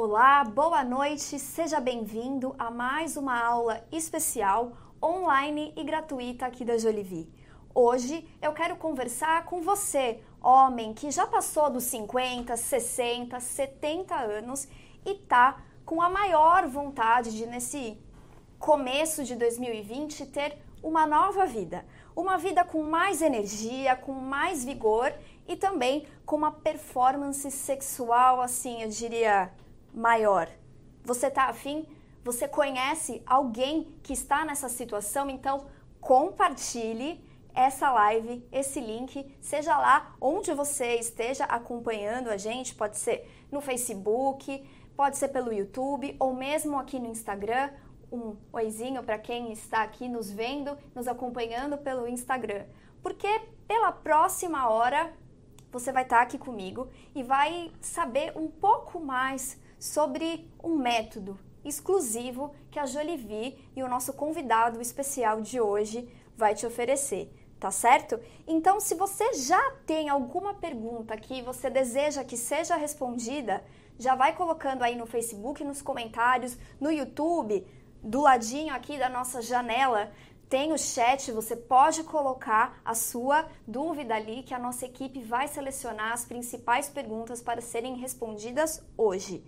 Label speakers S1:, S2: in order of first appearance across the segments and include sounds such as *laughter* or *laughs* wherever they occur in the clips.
S1: Olá, boa noite, seja bem-vindo a mais uma aula especial online e gratuita aqui da Jolivie. Hoje eu quero conversar com você, homem que já passou dos 50, 60, 70 anos e tá com a maior vontade de nesse começo de 2020 ter uma nova vida, uma vida com mais energia, com mais vigor e também com uma performance sexual assim, eu diria, maior. Você tá afim? Você conhece alguém que está nessa situação? Então, compartilhe essa live, esse link, seja lá onde você esteja acompanhando a gente, pode ser no Facebook, pode ser pelo YouTube ou mesmo aqui no Instagram. Um oizinho para quem está aqui nos vendo, nos acompanhando pelo Instagram. Porque pela próxima hora você vai estar aqui comigo e vai saber um pouco mais sobre um método exclusivo que a Jolivie e o nosso convidado especial de hoje vai te oferecer tá certo? Então, se você já tem alguma pergunta que você deseja que seja respondida, já vai colocando aí no Facebook, nos comentários, no YouTube, do ladinho aqui da nossa janela, tem o chat, você pode colocar a sua dúvida ali que a nossa equipe vai selecionar as principais perguntas para serem respondidas hoje.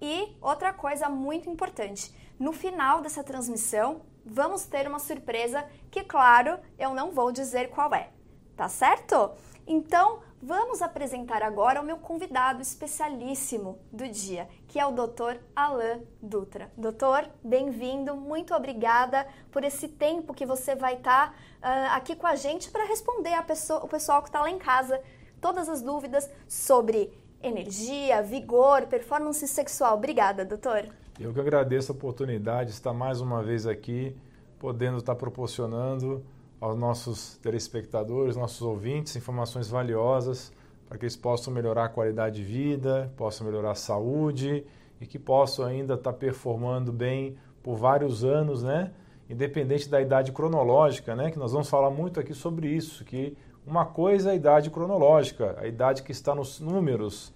S1: E outra coisa muito importante, no final dessa transmissão, vamos ter uma surpresa que, claro, eu não vou dizer qual é, tá certo? Então, vamos apresentar agora o meu convidado especialíssimo do dia, que é o Dr. Alain Dutra. Doutor, bem-vindo, muito obrigada por esse tempo que você vai estar tá, uh, aqui com a gente para responder a pessoa, o pessoal que está lá em casa todas as dúvidas sobre energia, vigor, performance sexual. Obrigada, doutor.
S2: Eu que agradeço a oportunidade de estar mais uma vez aqui, podendo estar proporcionando aos nossos telespectadores, nossos ouvintes, informações valiosas para que eles possam melhorar a qualidade de vida, possam melhorar a saúde e que possam ainda estar performando bem por vários anos, né? Independente da idade cronológica, né? Que nós vamos falar muito aqui sobre isso, que uma coisa é a idade cronológica, a idade que está nos números,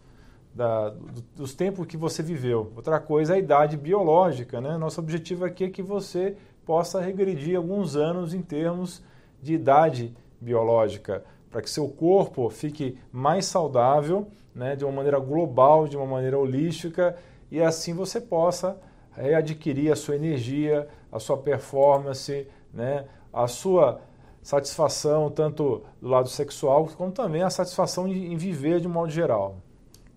S2: da, dos tempos que você viveu. Outra coisa é a idade biológica. Né? Nosso objetivo aqui é que você possa regredir alguns anos em termos de idade biológica, para que seu corpo fique mais saudável, né, de uma maneira global, de uma maneira holística, e assim você possa readquirir a sua energia, a sua performance, né, a sua satisfação, tanto do lado sexual, como também a satisfação em viver de um modo geral.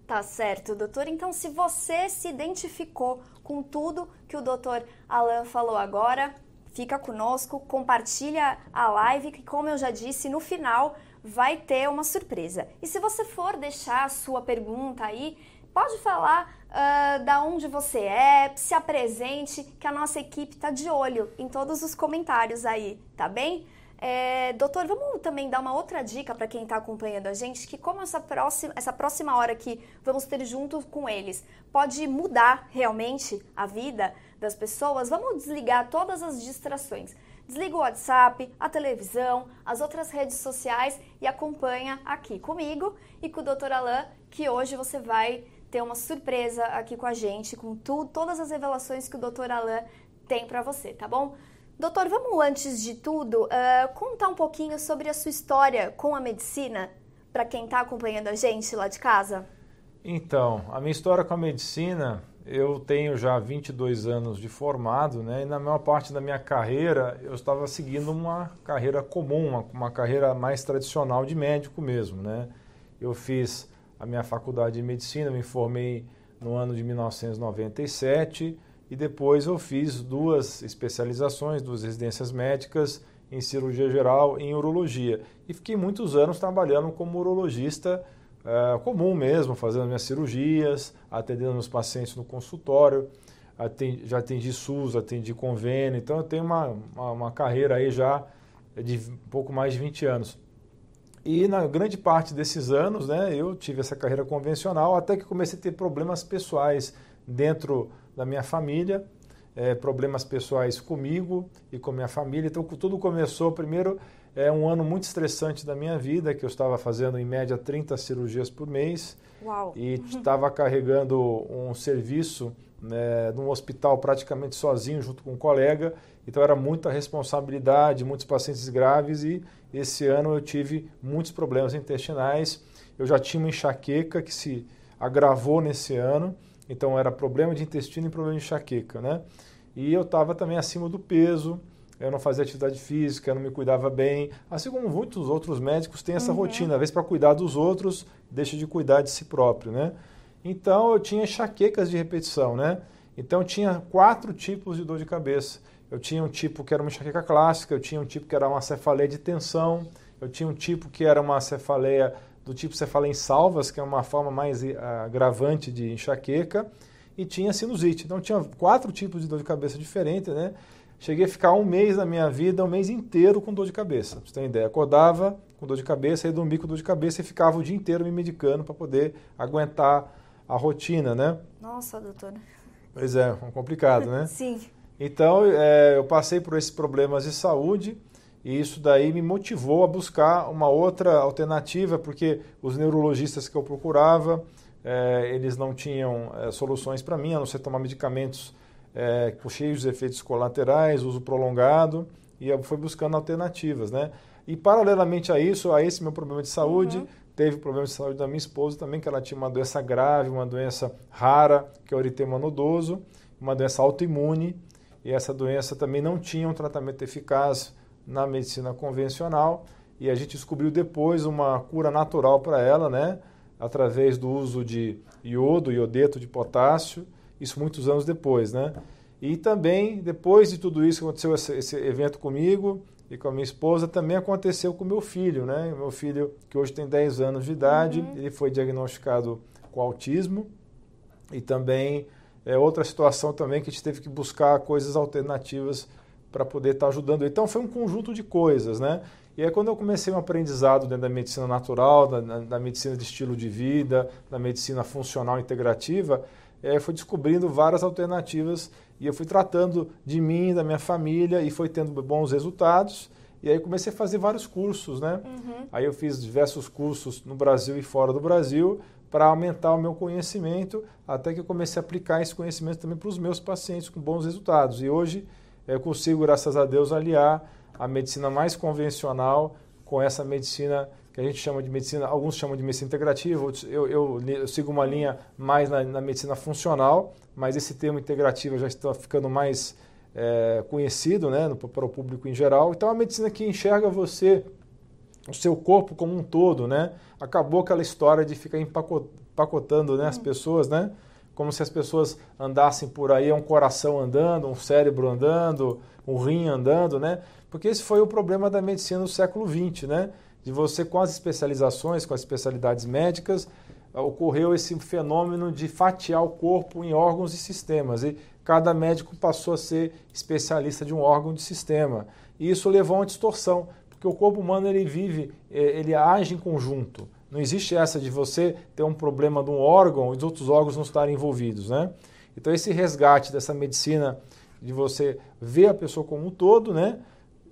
S1: Tá certo, doutor. Então, se você se identificou com tudo que o doutor Alan falou agora, fica conosco, compartilha a live, que, como eu já disse, no final vai ter uma surpresa. E se você for deixar a sua pergunta aí, pode falar uh, da onde você é, se apresente, que a nossa equipe está de olho em todos os comentários aí, tá bem? É, doutor, vamos também dar uma outra dica para quem está acompanhando a gente, que como essa próxima, essa próxima hora que vamos ter junto com eles pode mudar realmente a vida das pessoas, vamos desligar todas as distrações. Desliga o WhatsApp, a televisão, as outras redes sociais e acompanha aqui comigo e com o Dr. Alain, que hoje você vai ter uma surpresa aqui com a gente, com tudo, todas as revelações que o Dr. Alain tem para você, tá bom? Doutor, vamos antes de tudo uh, contar um pouquinho sobre a sua história com a medicina para quem está acompanhando a gente lá de casa?
S2: Então, a minha história com a medicina, eu tenho já 22 anos de formado, né? E na maior parte da minha carreira eu estava seguindo uma carreira comum, uma, uma carreira mais tradicional de médico mesmo, né? Eu fiz a minha faculdade de medicina, me formei no ano de 1997 e depois eu fiz duas especializações, duas residências médicas em cirurgia geral e em urologia. E fiquei muitos anos trabalhando como urologista é, comum mesmo, fazendo minhas cirurgias, atendendo meus pacientes no consultório. Atendi, já atendi SUS, atendi convênio, então eu tenho uma, uma, uma carreira aí já de um pouco mais de 20 anos. E na grande parte desses anos, né, eu tive essa carreira convencional até que comecei a ter problemas pessoais dentro da minha família, é, problemas pessoais comigo e com minha família. Então tudo começou primeiro é um ano muito estressante da minha vida, que eu estava fazendo em média 30 cirurgias por mês.
S1: Uau.
S2: E estava carregando um serviço né, num hospital praticamente sozinho, junto com um colega. Então era muita responsabilidade, muitos pacientes graves e esse ano eu tive muitos problemas intestinais. Eu já tinha uma enxaqueca que se agravou nesse ano, então era problema de intestino e problema de enxaqueca, né? E eu estava também acima do peso, eu não fazia atividade física, eu não me cuidava bem, assim como muitos outros médicos têm essa uhum. rotina, às vezes para cuidar dos outros, deixa de cuidar de si próprio, né? Então eu tinha enxaquecas de repetição, né? Então eu tinha quatro tipos de dor de cabeça. Eu tinha um tipo que era uma enxaqueca clássica, eu tinha um tipo que era uma cefaleia de tensão, eu tinha um tipo que era uma cefaleia do tipo cefaleia em salvas, que é uma forma mais eh, agravante de enxaqueca, e tinha sinusite. Então tinha quatro tipos de dor de cabeça diferentes, né? Cheguei a ficar um mês da minha vida, um mês inteiro com dor de cabeça. Pra você ter uma ideia. Acordava com dor de cabeça, ia dormir com dor de cabeça e ficava o dia inteiro me medicando para poder aguentar a rotina, né?
S1: Nossa, doutora.
S2: Pois é, complicado, né? *laughs*
S1: Sim.
S2: Então, é, eu passei por esses problemas de saúde e isso daí me motivou a buscar uma outra alternativa, porque os neurologistas que eu procurava, é, eles não tinham é, soluções para mim, a não ser tomar medicamentos é, cheios de efeitos colaterais, uso prolongado, e eu fui buscando alternativas, né? E paralelamente a isso, a esse meu problema de saúde, uhum. teve o problema de saúde da minha esposa também, que ela tinha uma doença grave, uma doença rara, que é o eritema nodoso, uma doença autoimune, e essa doença também não tinha um tratamento eficaz na medicina convencional, e a gente descobriu depois uma cura natural para ela, né? Através do uso de iodo, iodeto de potássio, isso muitos anos depois, né? E também, depois de tudo isso, aconteceu esse, esse evento comigo, e com a minha esposa também aconteceu com meu filho, né? Meu filho, que hoje tem 10 anos de idade, uhum. ele foi diagnosticado com autismo e também é outra situação também que a gente teve que buscar coisas alternativas para poder estar tá ajudando. Então foi um conjunto de coisas, né? E aí quando eu comecei um aprendizado dentro da medicina natural, da, da medicina de estilo de vida, da medicina funcional integrativa, é, fui descobrindo várias alternativas e eu fui tratando de mim, da minha família e foi tendo bons resultados. E aí comecei a fazer vários cursos, né? Uhum. Aí eu fiz diversos cursos no Brasil e fora do Brasil para aumentar o meu conhecimento, até que eu comecei a aplicar esse conhecimento também para os meus pacientes com bons resultados. E hoje eu consigo, graças a Deus, aliar a medicina mais convencional com essa medicina que a gente chama de medicina, alguns chamam de medicina integrativa, outros, eu, eu, eu sigo uma linha mais na, na, medicina funcional, mas esse termo integrativa já está ficando mais é, conhecido né, no, para o público em geral. Então, a medicina que enxerga você, o seu corpo como um todo, né? Acabou aquela história de ficar empacotando né, as hum. pessoas, né? Como se as pessoas andassem por aí, é um coração andando, um cérebro andando, um rim andando, né? Porque esse foi o problema da medicina no século XX, né? de você, com as especializações, com as especialidades médicas, ocorreu esse fenômeno de fatiar o corpo em órgãos e sistemas. E cada médico passou a ser especialista de um órgão de sistema. E isso levou a uma distorção, porque o corpo humano ele vive, é, ele age em conjunto. Não existe essa de você ter um problema de um órgão e os outros órgãos não estarem envolvidos, né? Então esse resgate dessa medicina de você ver a pessoa como um todo, né?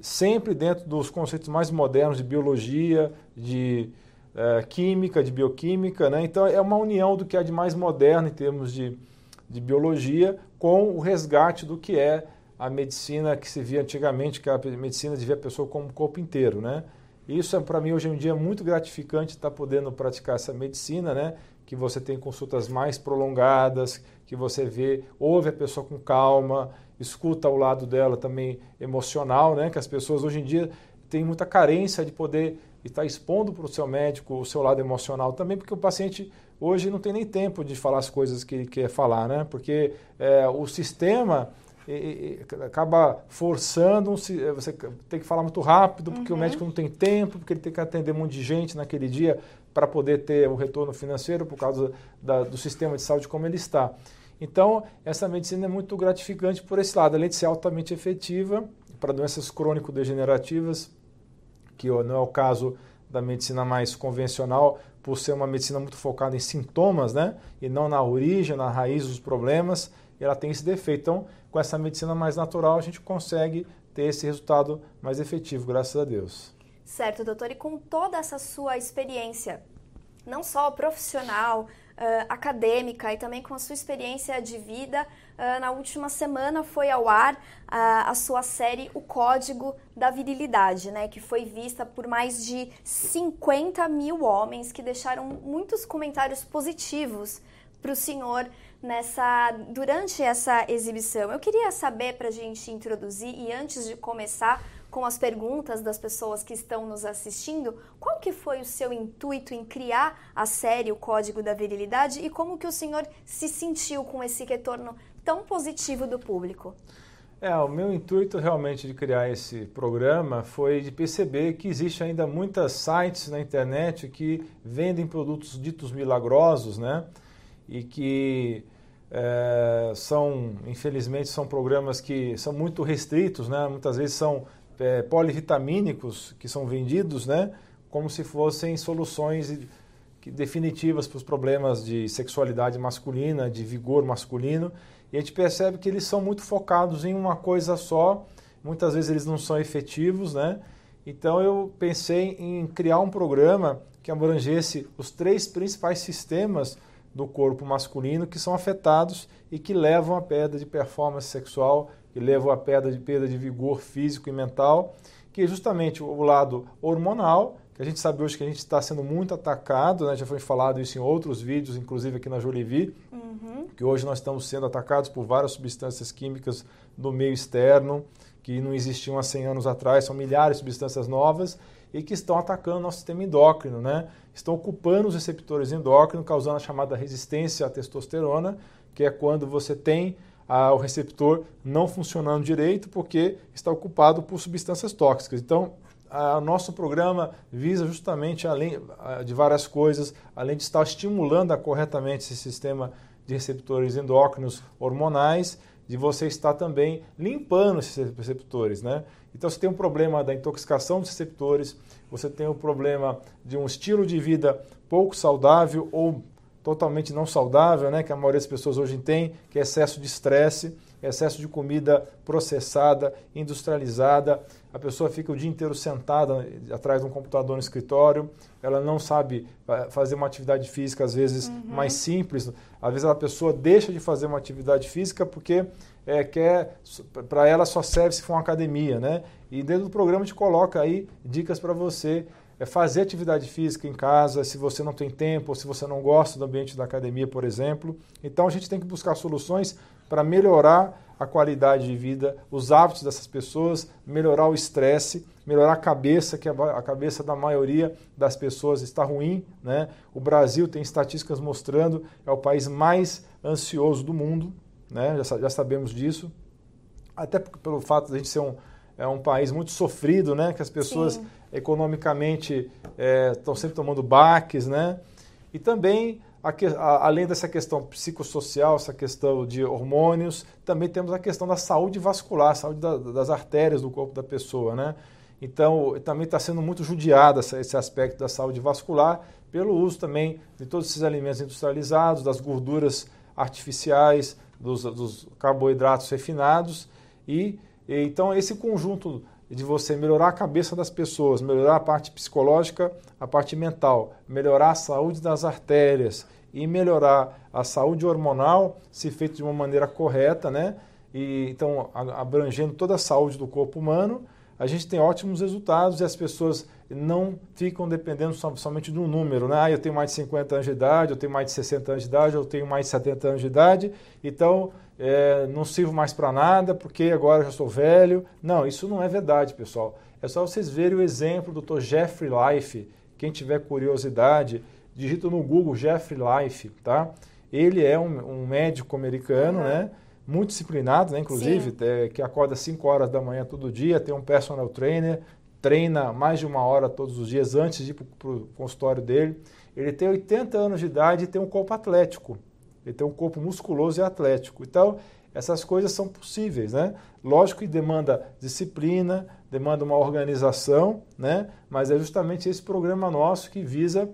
S2: sempre dentro dos conceitos mais modernos de biologia, de é, química, de bioquímica. Né? Então, é uma união do que é de mais moderno em termos de, de biologia com o resgate do que é a medicina que se via antigamente, que a medicina de ver a pessoa como corpo inteiro. Né? Isso, é, para mim, hoje em dia, muito gratificante estar podendo praticar essa medicina, né? que você tem consultas mais prolongadas, que você vê, ouve a pessoa com calma, escuta ao lado dela também emocional, né? Que as pessoas hoje em dia têm muita carência de poder estar expondo para o seu médico o seu lado emocional também, porque o paciente hoje não tem nem tempo de falar as coisas que ele quer falar, né? Porque é, o sistema e, e, acaba forçando, você tem que falar muito rápido, porque uhum. o médico não tem tempo, porque ele tem que atender um monte de gente naquele dia para poder ter o retorno financeiro por causa da, do sistema de saúde como ele está. Então, essa medicina é muito gratificante por esse lado, além de ser altamente efetiva para doenças crônico-degenerativas, que não é o caso da medicina mais convencional, por ser uma medicina muito focada em sintomas, né? E não na origem, na raiz dos problemas, ela tem esse defeito. Então, com essa medicina mais natural, a gente consegue ter esse resultado mais efetivo, graças a Deus.
S1: Certo, doutor. E com toda essa sua experiência, não só profissional, uh, acadêmica e também com a sua experiência de vida, uh, na última semana foi ao ar uh, a sua série O Código da Virilidade, né, que foi vista por mais de 50 mil homens que deixaram muitos comentários positivos para o senhor nessa durante essa exibição. Eu queria saber para a gente introduzir e antes de começar com as perguntas das pessoas que estão nos assistindo, qual que foi o seu intuito em criar a série O Código da Virilidade e como que o senhor se sentiu com esse retorno tão positivo do público?
S2: É, o meu intuito realmente de criar esse programa foi de perceber que existe ainda muitos sites na internet que vendem produtos ditos milagrosos, né? E que é, são, infelizmente, são programas que são muito restritos, né? Muitas vezes são é, polivitamínicos que são vendidos, né, como se fossem soluções definitivas para os problemas de sexualidade masculina, de vigor masculino, e a gente percebe que eles são muito focados em uma coisa só, muitas vezes eles não são efetivos, né? Então eu pensei em criar um programa que abrangesse os três principais sistemas do corpo masculino que são afetados e que levam à perda de performance sexual que levam à perda de perda de vigor físico e mental, que é justamente o lado hormonal, que a gente sabe hoje que a gente está sendo muito atacado, né? já foi falado isso em outros vídeos, inclusive aqui na Jolivie, uhum. que hoje nós estamos sendo atacados por várias substâncias químicas do meio externo, que não existiam há 100 anos atrás, são milhares de substâncias novas e que estão atacando o nosso sistema endócrino, né? estão ocupando os receptores endócrinos, causando a chamada resistência à testosterona, que é quando você tem o receptor não funcionando direito porque está ocupado por substâncias tóxicas. Então, o nosso programa visa justamente, além de várias coisas, além de estar estimulando corretamente esse sistema de receptores endócrinos hormonais, de você estar também limpando esses receptores, né? Então você tem um problema da intoxicação dos receptores, você tem o um problema de um estilo de vida pouco saudável ou totalmente não saudável, né, que a maioria das pessoas hoje tem, que é excesso de estresse, excesso de comida processada, industrializada. A pessoa fica o dia inteiro sentada atrás de um computador no escritório, ela não sabe eh, fazer uma atividade física, às vezes uhum. mais simples. Às vezes a pessoa deixa de fazer uma atividade física porque é, quer, para ela só serve se for uma academia, né? E dentro do programa a gente coloca aí dicas para você é fazer atividade física em casa, se você não tem tempo, ou se você não gosta do ambiente da academia, por exemplo. Então a gente tem que buscar soluções para melhorar a qualidade de vida, os hábitos dessas pessoas, melhorar o estresse, melhorar a cabeça, que a cabeça da maioria das pessoas está ruim. Né? O Brasil tem estatísticas mostrando é o país mais ansioso do mundo, né? já, já sabemos disso. Até pelo fato de a gente ser um, é um país muito sofrido, né? que as pessoas Sim economicamente estão é, sempre tomando baques, né? E também, a, a, além dessa questão psicossocial, essa questão de hormônios, também temos a questão da saúde vascular, saúde da, das artérias do corpo da pessoa, né? Então, também está sendo muito judiado esse aspecto da saúde vascular pelo uso também de todos esses alimentos industrializados, das gorduras artificiais, dos, dos carboidratos refinados e então esse conjunto de você melhorar a cabeça das pessoas, melhorar a parte psicológica, a parte mental, melhorar a saúde das artérias e melhorar a saúde hormonal, se feito de uma maneira correta, né? E, então, abrangendo toda a saúde do corpo humano, a gente tem ótimos resultados e as pessoas não ficam dependendo somente de um número, né? Ah, eu tenho mais de 50 anos de idade, eu tenho mais de 60 anos de idade, eu tenho mais de 70 anos de idade, então é, não sirvo mais para nada porque agora já sou velho. Não, isso não é verdade, pessoal. É só vocês verem o exemplo do Dr. Jeffrey Life. Quem tiver curiosidade, digita no Google Jeffrey Life, tá? Ele é um, um médico americano, uhum. né? Muito disciplinado, né? Inclusive, é, que acorda 5 horas da manhã todo dia, tem um personal trainer, treina mais de uma hora todos os dias antes de ir para o consultório dele. Ele tem 80 anos de idade e tem um corpo atlético. Ele tem um corpo musculoso e atlético. Então, essas coisas são possíveis, né? Lógico que demanda disciplina, demanda uma organização, né? Mas é justamente esse programa nosso que visa,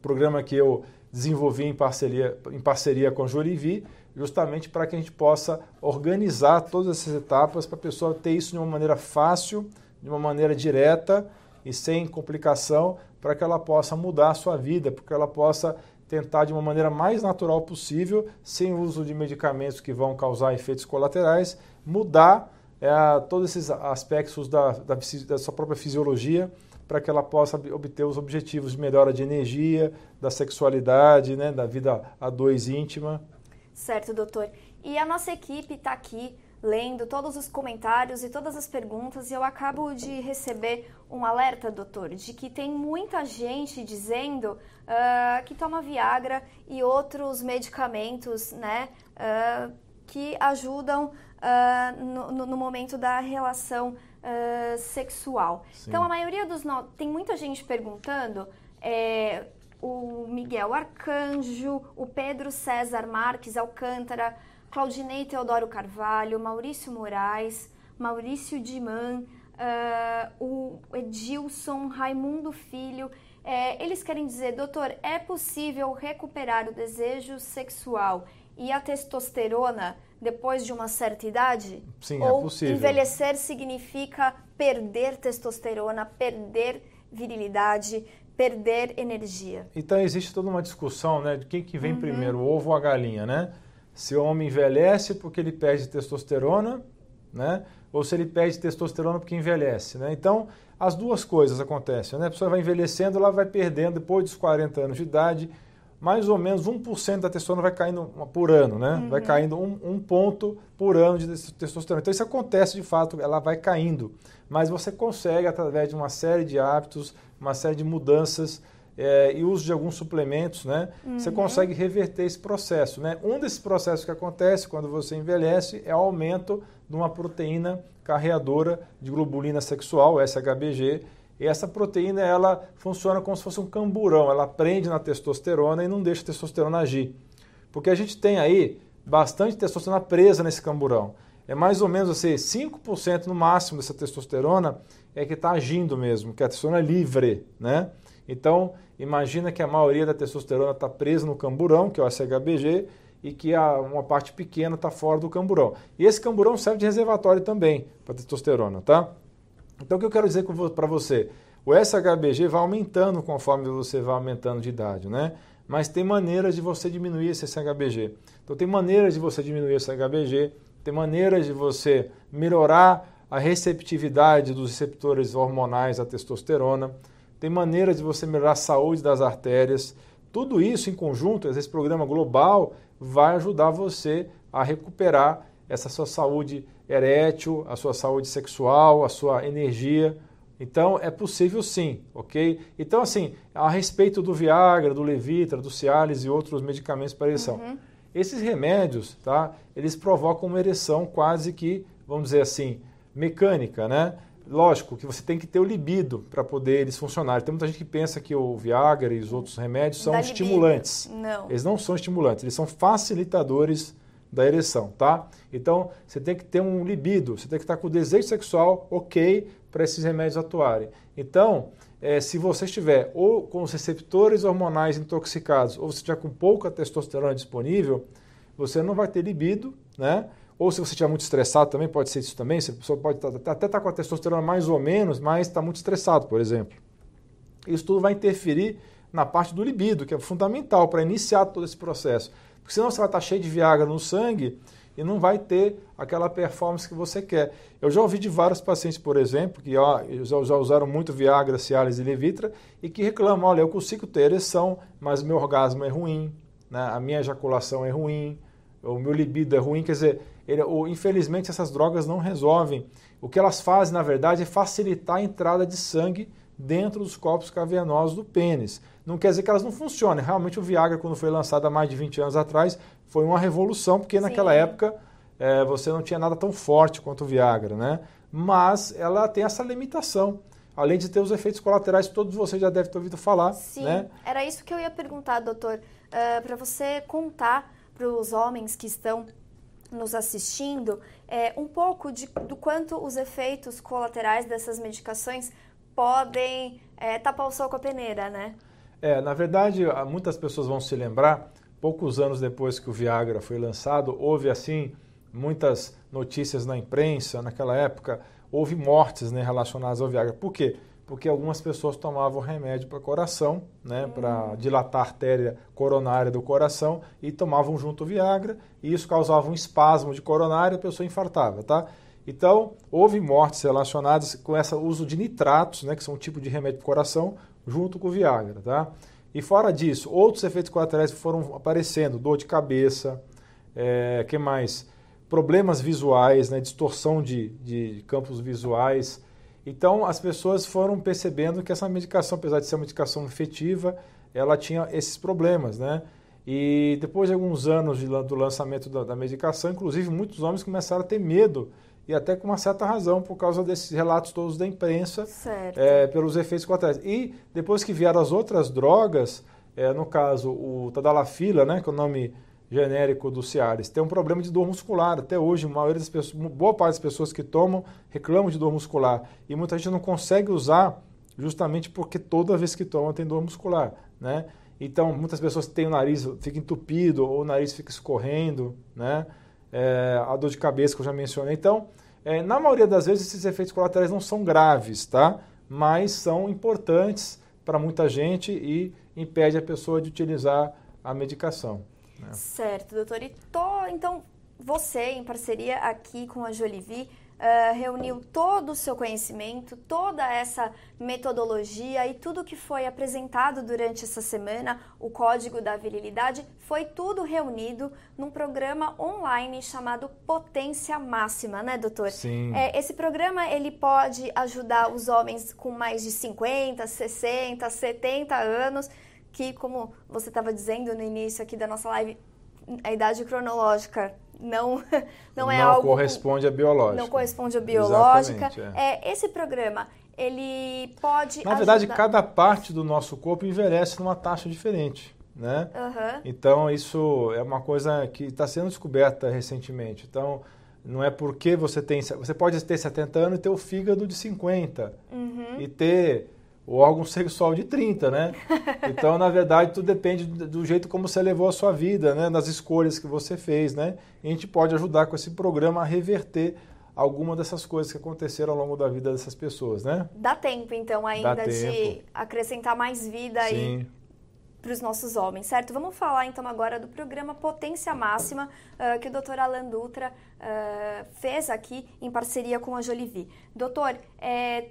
S2: programa que eu desenvolvi em parceria, em parceria com a Jolivi, justamente para que a gente possa organizar todas essas etapas para a pessoa ter isso de uma maneira fácil, de uma maneira direta e sem complicação para que ela possa mudar a sua vida, porque ela possa tentar de uma maneira mais natural possível, sem uso de medicamentos que vão causar efeitos colaterais, mudar é, todos esses aspectos da, da, da sua própria fisiologia para que ela possa obter os objetivos de melhora de energia, da sexualidade, né, da vida a dois íntima.
S1: Certo, doutor. E a nossa equipe está aqui lendo todos os comentários e todas as perguntas e eu acabo de receber um alerta, doutor, de que tem muita gente dizendo uh, que toma Viagra e outros medicamentos, né, uh, que ajudam uh, no, no, momento da relação sexual. Sim. Então, a maioria dos... No... Tem muita gente perguntando... É, o Miguel Arcanjo, o Pedro César Marques Alcântara, Claudinei Teodoro Carvalho, Maurício Moraes, Maurício Diman, uh, o Edilson, Raimundo Filho. É, eles querem dizer, doutor, é possível recuperar o desejo sexual e a testosterona depois de uma certa idade?
S2: Sim, é Ou é possível.
S1: envelhecer significa perder testosterona, perder virilidade, perder energia?
S2: Então existe toda uma discussão, né, de quem que vem uhum. primeiro, o ovo ou a galinha, né? Se o homem envelhece porque ele perde testosterona, né? Ou se ele perde testosterona porque envelhece, né? Então, as duas coisas acontecem, né? A pessoa vai envelhecendo, ela vai perdendo depois dos 40 anos de idade, mais ou menos 1% da testosterona vai caindo por ano, né? Uhum. Vai caindo um, um, ponto por ano de testosterona. Então, isso acontece de fato, ela vai caindo. Mas você consegue, através de uma série de hábitos, uma série de mudanças, é, e uso de alguns suplementos, né? Uhum. Você consegue reverter esse processo, né? Um desses processos que acontece quando você envelhece é o aumento de uma proteína carreadora de globulina sexual, SHBG, e essa proteína ela funciona como se fosse um camburão, ela prende na testosterona e não deixa a testosterona agir. Porque a gente tem aí bastante testosterona presa nesse camburão. É mais ou menos assim, 5% no máximo dessa testosterona é que está agindo mesmo, que é a testosterona livre, né? Então, imagina que a maioria da testosterona está presa no camburão, que é o SHBG, e que a, uma parte pequena está fora do camburão. E esse camburão serve de reservatório também para testosterona, tá? Então, o que eu quero dizer para você? O SHBG vai aumentando conforme você vai aumentando de idade, né? Mas tem maneiras de você diminuir esse SHBG. Então, tem maneiras de você diminuir esse SHBG, tem maneiras de você melhorar a receptividade dos receptores hormonais à testosterona tem maneiras de você melhorar a saúde das artérias. Tudo isso em conjunto, esse programa global, vai ajudar você a recuperar essa sua saúde erétil, a sua saúde sexual, a sua energia. Então é possível sim, ok? Então, assim, a respeito do Viagra, do Levitra, do Cialis e outros medicamentos para ereção. Uhum. Esses remédios, tá? Eles provocam uma ereção quase que, vamos dizer assim, mecânica, né? Lógico que você tem que ter o libido para poder eles funcionarem. Tem muita gente que pensa que o Viagra e os outros remédios são estimulantes.
S1: Não.
S2: Eles não são estimulantes, eles são facilitadores da ereção, tá? Então, você tem que ter um libido, você tem que estar com o desejo sexual ok para esses remédios atuarem. Então, é, se você estiver ou com os receptores hormonais intoxicados ou se estiver com pouca testosterona disponível, você não vai ter libido, né? Ou se você estiver muito estressado também, pode ser isso também. A pessoa pode tá, até estar tá com a testosterona mais ou menos, mas está muito estressado, por exemplo. Isso tudo vai interferir na parte do libido, que é fundamental para iniciar todo esse processo. Porque senão você vai estar tá cheio de Viagra no sangue e não vai ter aquela performance que você quer. Eu já ouvi de vários pacientes, por exemplo, que ó, já, já usaram muito Viagra, Cialis e Levitra e que reclamam, olha, eu consigo ter ereção, mas meu orgasmo é ruim, né? a minha ejaculação é ruim, o meu libido é ruim, quer dizer, ele, ou, infelizmente essas drogas não resolvem. O que elas fazem, na verdade, é facilitar a entrada de sangue dentro dos corpos cavernosos do pênis. Não quer dizer que elas não funcionem. Realmente o Viagra, quando foi lançado há mais de 20 anos atrás, foi uma revolução, porque Sim. naquela época é, você não tinha nada tão forte quanto o Viagra, né? Mas ela tem essa limitação. Além de ter os efeitos colaterais que todos vocês já devem ter ouvido falar.
S1: Sim,
S2: né?
S1: era isso que eu ia perguntar, doutor. Uh, Para você contar para os homens que estão nos assistindo é, um pouco de, do quanto os efeitos colaterais dessas medicações podem é, tapar o sol com a peneira, né?
S2: É, na verdade, muitas pessoas vão se lembrar, poucos anos depois que o Viagra foi lançado, houve assim muitas notícias na imprensa naquela época, houve mortes né, relacionadas ao Viagra. Por quê? Porque algumas pessoas tomavam remédio para coração, né, hum. para dilatar a artéria coronária do coração e tomavam junto o Viagra, e isso causava um espasmo de coronária e a pessoa infartava, tá? Então, houve mortes relacionadas com esse uso de nitratos, né, que são um tipo de remédio para o coração, junto com o Viagra, tá? E fora disso, outros efeitos colaterais foram aparecendo, dor de cabeça, é, que mais? Problemas visuais, né, distorção de, de campos visuais. Então, as pessoas foram percebendo que essa medicação, apesar de ser uma medicação efetiva, ela tinha esses problemas, né? E depois de alguns anos de, do lançamento da, da medicação, inclusive muitos homens começaram a ter medo e até com uma certa razão por causa desses relatos todos da imprensa, é, pelos efeitos colaterais. E depois que vieram as outras drogas, é, no caso o Tadalafila, né, que é o nome genérico do Cialis, tem um problema de dor muscular. Até hoje, a maioria das pessoas, boa parte das pessoas que tomam reclamam de dor muscular. E muita gente não consegue usar justamente porque toda vez que toma tem dor muscular, né? Então, muitas pessoas têm o nariz, fica entupido ou o nariz fica escorrendo, né? é, a dor de cabeça que eu já mencionei. Então, é, na maioria das vezes, esses efeitos colaterais não são graves, tá? Mas são importantes para muita gente e impede a pessoa de utilizar a medicação.
S1: Né? Certo, doutor. E tô, então, você, em parceria aqui com a Jolivie, uh, reuniu todo o seu conhecimento, toda essa metodologia e tudo que foi apresentado durante essa semana, o Código da Virilidade, foi tudo reunido num programa online chamado Potência Máxima, né, doutor?
S2: Sim.
S1: É, esse programa, ele pode ajudar os homens com mais de 50, 60, 70 anos, que, como você estava dizendo no início aqui da nossa live, a idade cronológica não, *laughs* não é
S2: não
S1: algo...
S2: corresponde à biológica.
S1: Não corresponde à biológica. É. é. esse programa, ele pode
S2: Na verdade, cada parte do nosso corpo envelhece numa taxa diferente. Né?
S1: Uhum.
S2: Então, isso é uma coisa que está sendo descoberta recentemente. Então, não é porque você tem... Você pode ter 70 anos e ter o fígado de 50.
S1: Uhum.
S2: E ter o órgão sexual de 30, né? *laughs* Então, na verdade, tudo depende do jeito como você levou a sua vida, né? Das escolhas que você fez, né? E a gente pode ajudar com esse programa a reverter alguma dessas coisas que aconteceram ao longo da vida dessas pessoas, né?
S1: Dá tempo, então, ainda tempo. de acrescentar mais vida Sim. aí para os nossos homens, certo? Vamos falar então agora do programa Potência Máxima uh, que o Dr. Alan Dutra uh, fez aqui em parceria com a Jolivie. Doutor, é,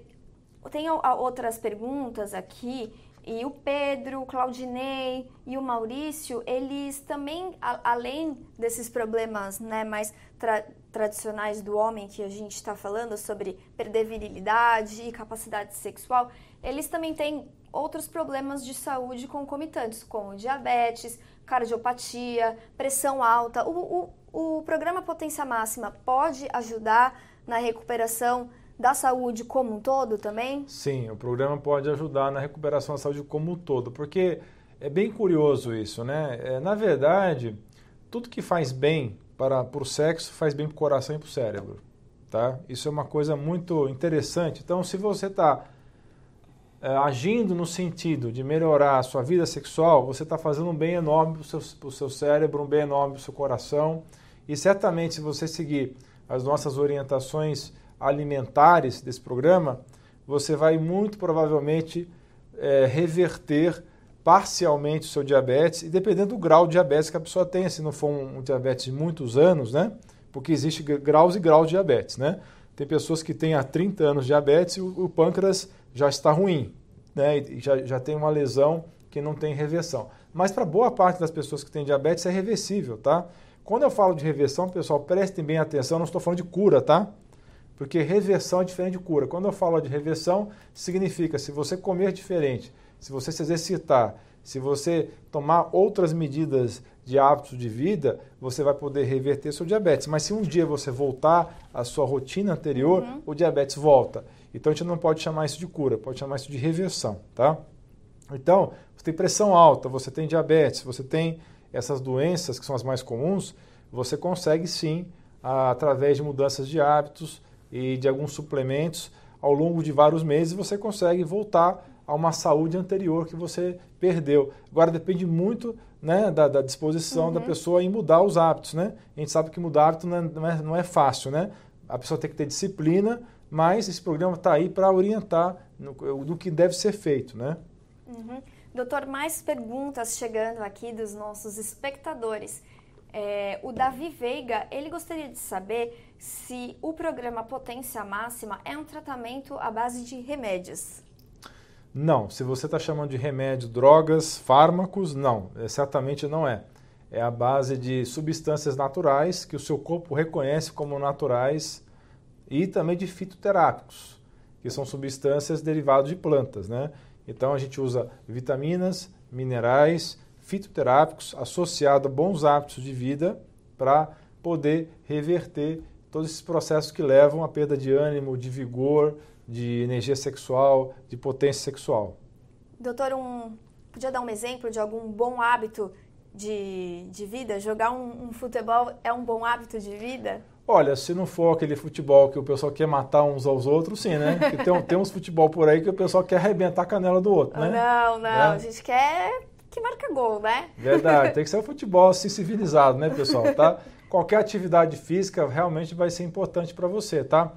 S1: tem outras perguntas aqui e o Pedro, o Claudinei e o Maurício, eles também, a, além desses problemas né, mais tra tradicionais do homem que a gente está falando sobre perder virilidade e capacidade sexual, eles também têm outros problemas de saúde concomitantes, como diabetes, cardiopatia, pressão alta. O, o, o programa Potência Máxima pode ajudar na recuperação da saúde como um todo também?
S2: Sim, o programa pode ajudar na recuperação da saúde como um todo, porque é bem curioso isso, né? É, na verdade, tudo que faz bem para, para o sexo faz bem para o coração e para o cérebro, tá? Isso é uma coisa muito interessante. Então, se você está é, agindo no sentido de melhorar a sua vida sexual, você está fazendo um bem enorme para o seu, para o seu cérebro, um bem enorme para o seu coração. E certamente, se você seguir as nossas orientações alimentares desse programa, você vai muito provavelmente é, reverter parcialmente o seu diabetes, e dependendo do grau de diabetes que a pessoa tenha, se não for um, um diabetes de muitos anos, né? Porque existe graus e graus de diabetes, né? Tem pessoas que têm há 30 anos de diabetes e o, o pâncreas já está ruim, né? E já, já tem uma lesão que não tem reversão. Mas para boa parte das pessoas que têm diabetes é reversível, tá? Quando eu falo de reversão, pessoal, prestem bem atenção, não estou falando de cura, tá? Porque reversão é diferente de cura. Quando eu falo de reversão, significa se você comer diferente, se você se exercitar, se você tomar outras medidas de hábitos de vida, você vai poder reverter seu diabetes. Mas se um dia você voltar à sua rotina anterior, uhum. o diabetes volta. Então a gente não pode chamar isso de cura, pode chamar isso de reversão, tá? Então, você tem pressão alta, você tem diabetes, você tem essas doenças que são as mais comuns, você consegue sim, através de mudanças de hábitos, e de alguns suplementos, ao longo de vários meses você consegue voltar a uma saúde anterior que você perdeu. Agora depende muito né, da, da disposição uhum. da pessoa em mudar os hábitos. Né? A gente sabe que mudar hábito não é, não é, não é fácil. Né? A pessoa tem que ter disciplina, mas esse programa está aí para orientar no, no, que deve ser feito, né?
S1: Uhum. Doutor, mais perguntas chegando aqui dos nossos espectadores. É, o Davi Veiga, ele gostaria de saber se o programa Potência Máxima é um tratamento à base de remédios.
S2: Não, se você está chamando de remédio, drogas, fármacos, não, é, certamente não é. É a base de substâncias naturais que o seu corpo reconhece como naturais e também de fitoterápicos, que são substâncias derivadas de plantas, né? Então a gente usa vitaminas, minerais, fitoterápicos associado a bons hábitos de vida para poder reverter todos esses processos que levam à perda de ânimo, de vigor, de energia sexual, de potência sexual.
S1: Doutor, um, podia dar um exemplo de algum bom hábito de, de vida? Jogar um, um futebol é um bom hábito de vida?
S2: Olha, se não for aquele futebol que o pessoal quer matar uns aos outros, sim, né? Porque tem, tem uns futebol por aí que o pessoal quer arrebentar a canela do outro, né?
S1: Não, não, né? a gente quer que marca gol, né?
S2: Verdade, tem que ser um futebol assim civilizado, né, pessoal, tá? *laughs* Qualquer atividade física realmente vai ser importante para você, tá?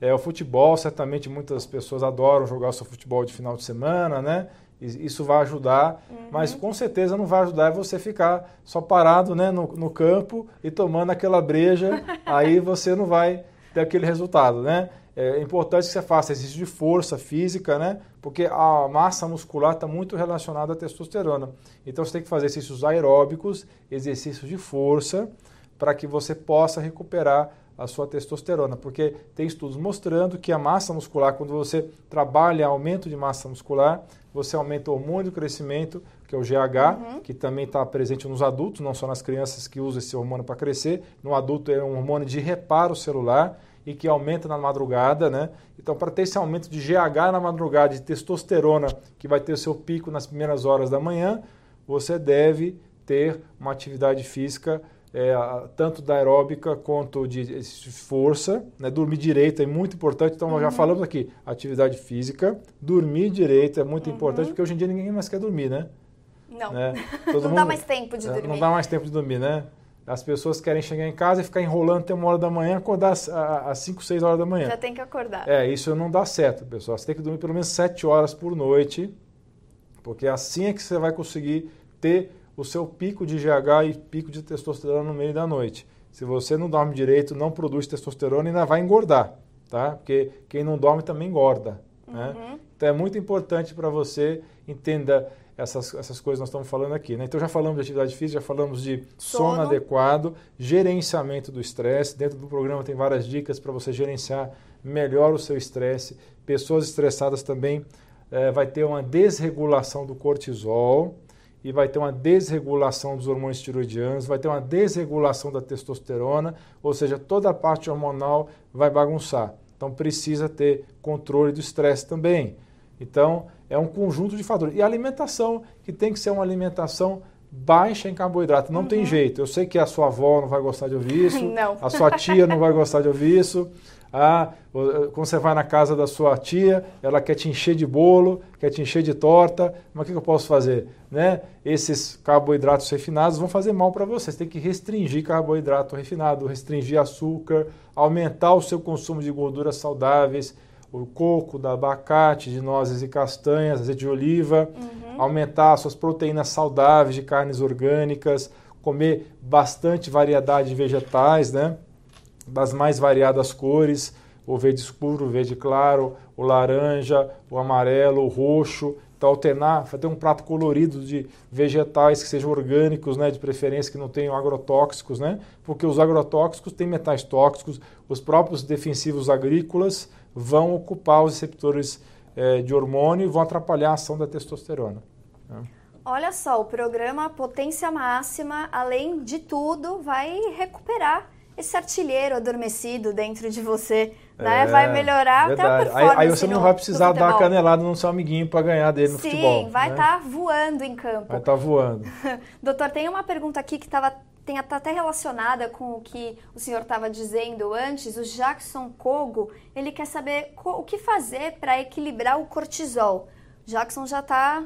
S2: É, o futebol, certamente muitas pessoas adoram jogar o seu futebol de final de semana, né? Isso vai ajudar, uhum. mas com certeza não vai ajudar você ficar só parado né, no, no campo e tomando aquela breja, *laughs* aí você não vai ter aquele resultado, né? É importante que você faça exercício de força física, né? Porque a massa muscular está muito relacionada à testosterona. Então você tem que fazer exercícios aeróbicos, exercícios de força, para que você possa recuperar a sua testosterona, porque tem estudos mostrando que a massa muscular, quando você trabalha aumento de massa muscular, você aumenta o hormônio do crescimento, que é o GH, uhum. que também está presente nos adultos, não só nas crianças que usam esse hormônio para crescer. No adulto é um hormônio de reparo celular e que aumenta na madrugada, né? Então, para ter esse aumento de GH na madrugada, de testosterona, que vai ter o seu pico nas primeiras horas da manhã, você deve ter uma atividade física é, tanto da aeróbica quanto de força, né? dormir direito é muito importante. Então, uhum. nós já uhum. falamos aqui, atividade física, dormir direito é muito uhum. importante, porque hoje em dia ninguém mais quer dormir, né?
S1: Não, né? *laughs* não mundo, dá mais tempo de dormir.
S2: Não dá mais tempo de dormir, né? As pessoas querem chegar em casa e ficar enrolando até uma hora da manhã, acordar às 5, 6 horas da manhã.
S1: Já tem que acordar.
S2: É, isso não dá certo, pessoal. Você tem que dormir pelo menos 7 horas por noite, porque assim é que você vai conseguir ter o seu pico de GH e pico de testosterona no meio da noite. Se você não dorme direito, não produz testosterona, ainda vai engordar, tá? Porque quem não dorme também engorda, né? uhum. né? Então é muito importante para você entenda essas, essas coisas que nós estamos falando aqui. Né? Então já falamos de atividade física, já falamos de sono, sono adequado, gerenciamento do estresse. Dentro do programa tem várias dicas para você gerenciar melhor o seu estresse. Pessoas estressadas também é, vai ter uma desregulação do cortisol e vai ter uma desregulação dos hormônios tiroidianos, vai ter uma desregulação da testosterona, ou seja, toda a parte hormonal vai bagunçar. Então precisa ter controle do estresse também. Então é um conjunto de fatores. E a alimentação, que tem que ser uma alimentação baixa em carboidrato. Não uhum. tem jeito. Eu sei que a sua avó não vai gostar de ouvir isso, *laughs*
S1: não.
S2: a sua tia não vai gostar de ouvir isso. Ah, quando você vai na casa da sua tia, ela quer te encher de bolo, quer te encher de torta, mas o que eu posso fazer? Né? Esses carboidratos refinados vão fazer mal para você. Você tem que restringir carboidrato refinado, restringir açúcar, aumentar o seu consumo de gorduras saudáveis, o coco, da abacate, de nozes e castanhas, azeite de oliva, uhum. aumentar suas proteínas saudáveis de carnes orgânicas, comer bastante variedade de vegetais, né? das mais variadas cores, o verde escuro, o verde claro, o laranja, o amarelo, o roxo. Então, alternar, fazer um prato colorido de vegetais que sejam orgânicos, né, de preferência que não tenham agrotóxicos, né, porque os agrotóxicos têm metais tóxicos, os próprios defensivos agrícolas vão ocupar os receptores eh, de hormônio e vão atrapalhar a ação da testosterona. Né.
S1: Olha só, o programa Potência Máxima, além de tudo, vai recuperar esse artilheiro adormecido dentro de você, né? É, vai melhorar verdade. até a performance.
S2: Aí, aí você não vai precisar dar a canelada no seu amiguinho para ganhar dele no
S1: Sim,
S2: futebol.
S1: Sim, vai estar né? tá voando em campo.
S2: Vai estar tá voando. *laughs*
S1: Doutor, tem uma pergunta aqui que estava tem até relacionada com o que o senhor estava dizendo antes, o Jackson Kogo, ele quer saber o que fazer para equilibrar o cortisol. Jackson já está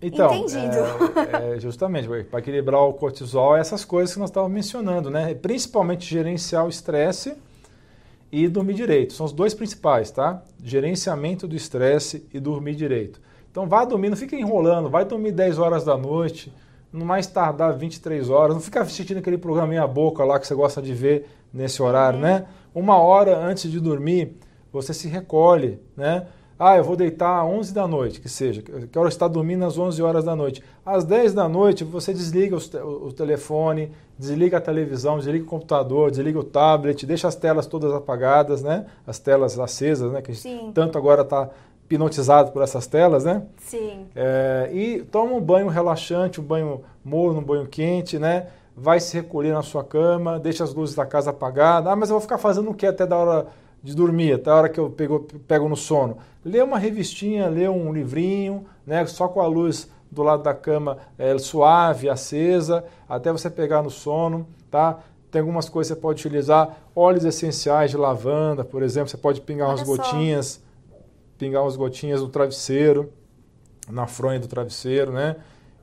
S1: então, Entendido.
S2: É, é, justamente, para equilibrar o cortisol, essas coisas que nós estávamos mencionando, né? Principalmente gerenciar o estresse e dormir direito. São os dois principais, tá? Gerenciamento do estresse e dormir direito. Então vá dormir, não fica enrolando, vai dormir 10 horas da noite, no mais tardar 23 horas, não fica assistindo aquele programa meia boca lá que você gosta de ver nesse horário, uhum. né? Uma hora antes de dormir, você se recolhe, né? Ah, eu vou deitar às 11 da noite, que seja. Quero estar dormindo às 11 horas da noite. Às 10 da noite, você desliga o, telefone, desliga a televisão, desliga o computador, desliga o tablet, deixa as telas todas apagadas, né? As telas acesas, né? Que Sim. tanto agora está hipnotizado por essas telas, né?
S1: Sim.
S2: É, e toma um banho relaxante, um banho morno, um banho quente, né? Vai se recolher na sua cama, deixa as luzes da casa apagadas. Ah, mas eu vou ficar fazendo o que até da hora de dormir, até a hora que eu pego, pego no sono. Lê uma revistinha, lê um livrinho, né, só com a luz do lado da cama é, suave, acesa, até você pegar no sono, tá? Tem algumas coisas que você pode utilizar, óleos essenciais de lavanda, por exemplo, você pode pingar Olha umas só. gotinhas, pingar umas gotinhas no travesseiro, na fronha do travesseiro, né?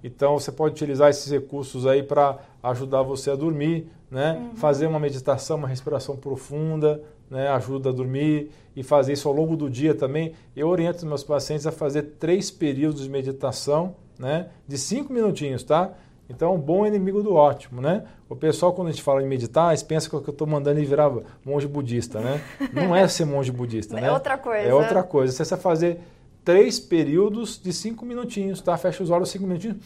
S2: Então você pode utilizar esses recursos aí para ajudar você a dormir, né? Uhum. Fazer uma meditação, uma respiração profunda, né, ajuda a dormir e fazer isso ao longo do dia também. Eu oriento meus pacientes a fazer três períodos de meditação, né, de cinco minutinhos, tá? Então, bom inimigo do ótimo, né? O pessoal, quando a gente fala em meditar, eles pensam que eu estou mandando ele virar monge budista, né? Não é ser monge budista, *laughs*
S1: é
S2: né?
S1: É outra coisa.
S2: É outra coisa. Você vai fazer três períodos de cinco minutinhos, tá? Fecha os olhos cinco minutinhos.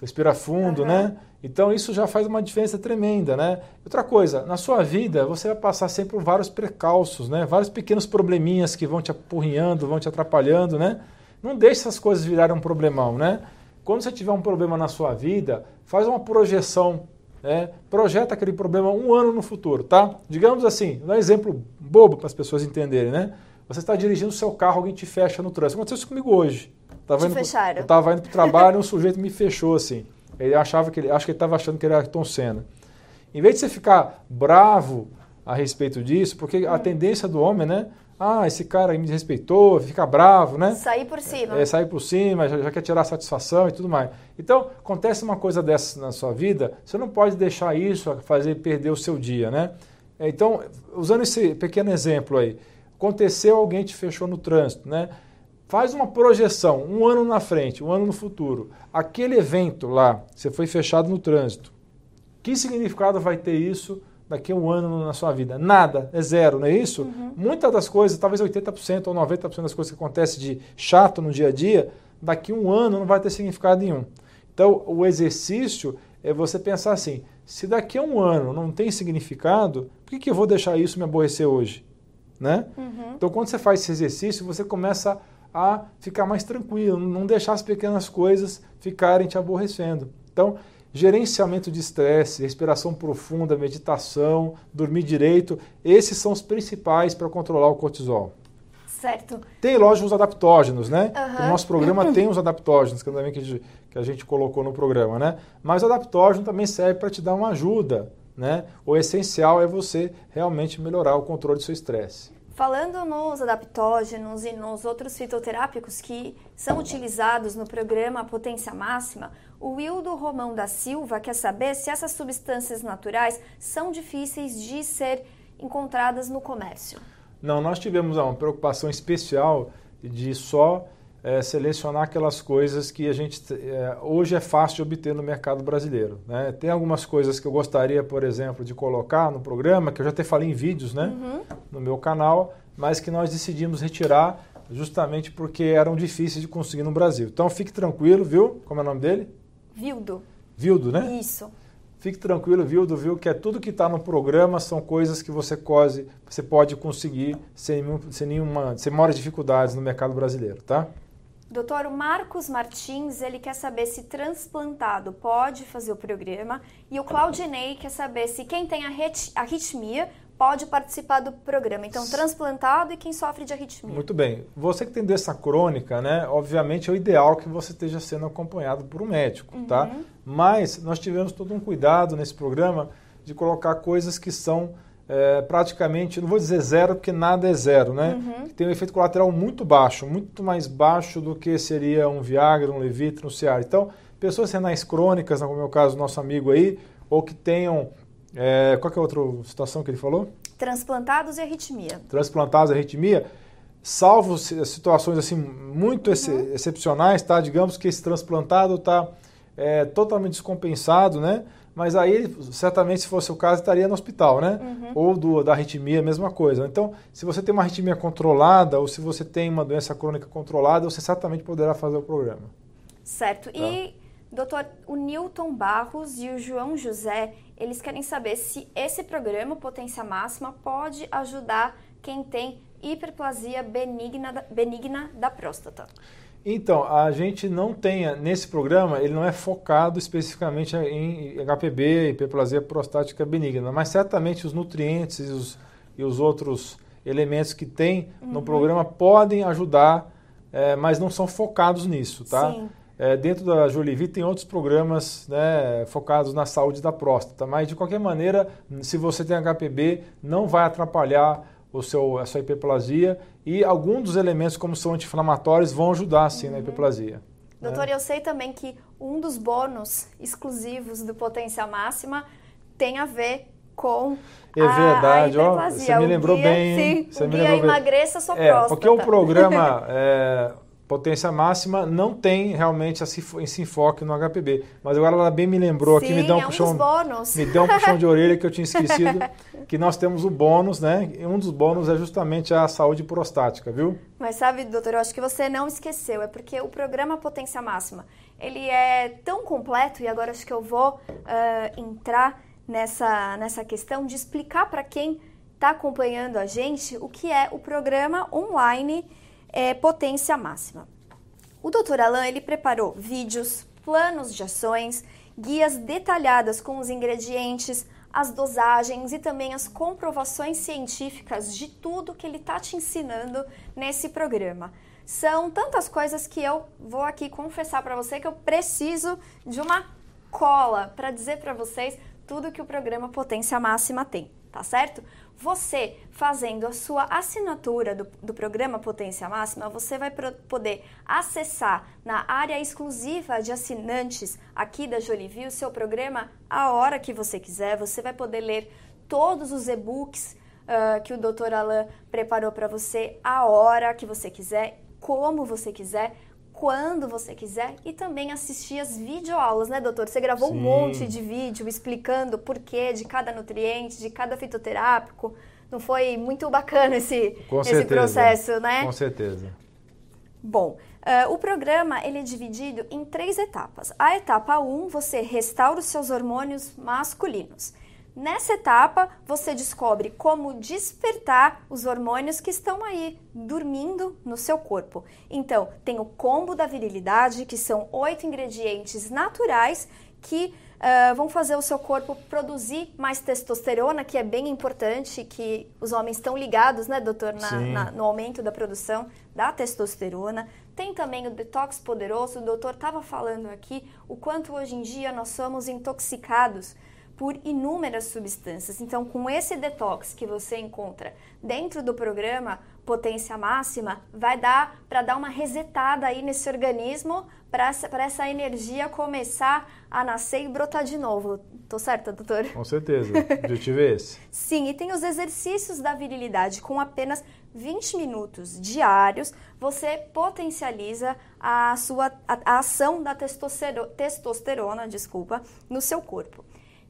S2: Respira fundo, uhum. né? Então isso já faz uma diferença tremenda, né? Outra coisa, na sua vida você vai passar sempre por vários precalços, né? Vários pequenos probleminhas que vão te apurrinhando, vão te atrapalhando, né? Não deixe essas coisas virarem um problemão, né? Quando você tiver um problema na sua vida, faz uma projeção, né? projeta aquele problema um ano no futuro, tá? Digamos assim, um exemplo bobo para as pessoas entenderem, né? Você está dirigindo o seu carro, alguém te fecha no trânsito. Aconteceu isso comigo hoje.
S1: Tava te indo fecharam. Pro,
S2: eu estava indo para o trabalho e um sujeito me fechou assim. Ele achava que ele, acho que ele estava achando que ele era Tom Senna. Em vez de você ficar bravo a respeito disso, porque a tendência do homem, né? Ah, esse cara me desrespeitou, fica bravo, né?
S1: Sair por cima.
S2: É, sair por cima, já, já, quer tirar satisfação e tudo mais. Então, acontece uma coisa dessa na sua vida, você não pode deixar isso fazer perder o seu dia, né? É, então, usando esse pequeno exemplo aí, aconteceu, alguém te fechou no trânsito, né? Faz uma projeção, um ano na frente, um ano no futuro. Aquele evento lá, você foi fechado no trânsito. Que significado vai ter isso daqui a um ano na sua vida? Nada, é zero, não é isso? Uhum. Muitas das coisas, talvez 80% ou 90% das coisas que acontecem de chato no dia a dia, daqui a um ano não vai ter significado nenhum. Então, o exercício é você pensar assim: se daqui a um ano não tem significado, por que, que eu vou deixar isso me aborrecer hoje? Né? Uhum. Então, quando você faz esse exercício, você começa a a ficar mais tranquilo, não deixar as pequenas coisas ficarem te aborrecendo. Então, gerenciamento de estresse, respiração profunda, meditação, dormir direito, esses são os principais para controlar o cortisol.
S1: Certo.
S2: Tem, lógico, os adaptógenos, né? Uhum. O nosso programa *coughs* tem os adaptógenos, que também que a, gente, que a gente colocou no programa, né? Mas o adaptógeno também serve para te dar uma ajuda, né? O essencial é você realmente melhorar o controle do seu estresse.
S1: Falando nos adaptógenos e nos outros fitoterápicos que são utilizados no programa Potência Máxima, o Wildo Romão da Silva quer saber se essas substâncias naturais são difíceis de ser encontradas no comércio.
S2: Não, nós tivemos uma preocupação especial de só é, selecionar aquelas coisas que a gente é, hoje é fácil de obter no mercado brasileiro. Né? Tem algumas coisas que eu gostaria, por exemplo, de colocar no programa, que eu já até falei em vídeos né? Uhum. no meu canal, mas que nós decidimos retirar justamente porque eram difíceis de conseguir no Brasil. Então fique tranquilo, viu? Como é o nome dele?
S1: Vildo.
S2: Vildo, né?
S1: Isso.
S2: Fique tranquilo, Vildo, viu? Que é tudo que está no programa são coisas que você, cose, você pode conseguir sem, sem, nenhuma, sem maiores dificuldades no mercado brasileiro, tá?
S1: Doutor Marcos Martins, ele quer saber se transplantado pode fazer o programa. E o Claudinei quer saber se quem tem arritmia pode participar do programa. Então, transplantado e quem sofre de arritmia.
S2: Muito bem. Você que tem doença crônica, né? Obviamente é o ideal que você esteja sendo acompanhado por um médico, tá? uhum. tá? Mas nós tivemos todo um cuidado nesse programa de colocar coisas que são é, praticamente, não vou dizer zero, porque nada é zero, né? Uhum. Tem um efeito colateral muito baixo, muito mais baixo do que seria um Viagra, um Levitra, um Ciara. Então, pessoas renais crônicas, como é o caso do nosso amigo aí, ou que tenham É, qual que é a outra situação que ele falou?
S1: Transplantados e arritmia.
S2: Transplantados e arritmia, salvo situações assim muito uhum. ex excepcionais, tá? Digamos que esse transplantado está é, totalmente descompensado, né? Mas aí, certamente, se fosse o caso, estaria no hospital, né? Uhum. Ou do, da arritmia, mesma coisa. Então, se você tem uma arritmia controlada ou se você tem uma doença crônica controlada, você certamente poderá fazer o programa.
S1: Certo. Tá? E, doutor, o Newton Barros e o João José, eles querem saber se esse programa, Potência Máxima, pode ajudar quem tem hiperplasia benigna, benigna da próstata.
S2: Então, a gente não tem, nesse programa, ele não é focado especificamente em HPB, hiperplasia prostática benigna, mas certamente os nutrientes e os, e os outros elementos que tem uhum. no programa podem ajudar, é, mas não são focados nisso, tá? Sim. É, dentro da Jolivie tem outros programas né, focados na saúde da próstata, mas de qualquer maneira, se você tem HPB, não vai atrapalhar o seu, a sua hiperplasia e alguns dos elementos, como são anti-inflamatórios, vão ajudar sim uhum. na hiperplasia.
S1: Doutor, né? eu sei também que um dos bônus exclusivos do Potência Máxima tem a ver com
S2: é verdade, a, a ó, você me lembrou guia, bem.
S1: Sim,
S2: você
S1: o me guia emagreça sua é, próstata.
S2: Porque o programa *laughs* é, potência máxima não tem realmente esse enfoque no HPB. Mas agora ela bem me lembrou
S1: Sim,
S2: aqui, me deu um
S1: é
S2: puxão, me deu um puxão de orelha que eu tinha esquecido, *laughs* que nós temos o bônus, né? E um dos bônus é justamente a saúde prostática, viu?
S1: Mas sabe, doutor, eu acho que você não esqueceu, é porque o programa Potência Máxima, ele é tão completo e agora acho que eu vou uh, entrar nessa nessa questão de explicar para quem está acompanhando a gente o que é o programa online é, potência máxima. O Dr. Alain ele preparou vídeos, planos de ações, guias detalhadas com os ingredientes, as dosagens e também as comprovações científicas de tudo que ele está te ensinando nesse programa. São tantas coisas que eu vou aqui confessar para você que eu preciso de uma cola para dizer para vocês tudo que o programa Potência Máxima tem, tá certo? Você fazendo a sua assinatura do, do programa Potência Máxima, você vai poder acessar na área exclusiva de assinantes aqui da Jolivie o seu programa a hora que você quiser. Você vai poder ler todos os e-books uh, que o Dr. Alain preparou para você a hora que você quiser, como você quiser quando você quiser e também assistir as videoaulas, né, doutor? Você gravou Sim. um monte de vídeo explicando o porquê de cada nutriente, de cada fitoterápico. Não foi muito bacana esse, esse processo, né?
S2: Com certeza.
S1: Bom, uh, o programa ele é dividido em três etapas. A etapa 1, um, você restaura os seus hormônios masculinos. Nessa etapa, você descobre como despertar os hormônios que estão aí dormindo no seu corpo. Então, tem o combo da virilidade, que são oito ingredientes naturais que uh, vão fazer o seu corpo produzir mais testosterona, que é bem importante, que os homens estão ligados, né, doutor, na, na, no aumento da produção da testosterona. Tem também o detox poderoso, o doutor estava falando aqui o quanto hoje em dia nós somos intoxicados por inúmeras substâncias. Então, com esse detox que você encontra dentro do programa Potência Máxima, vai dar para dar uma resetada aí nesse organismo para essa, essa energia começar a nascer e brotar de novo. Tô certa, doutor?
S2: Com certeza. O objetivo é esse. *laughs*
S1: Sim, e tem os exercícios da virilidade com apenas 20 minutos diários, você potencializa a sua a, a ação da testosterona, testosterona, desculpa, no seu corpo.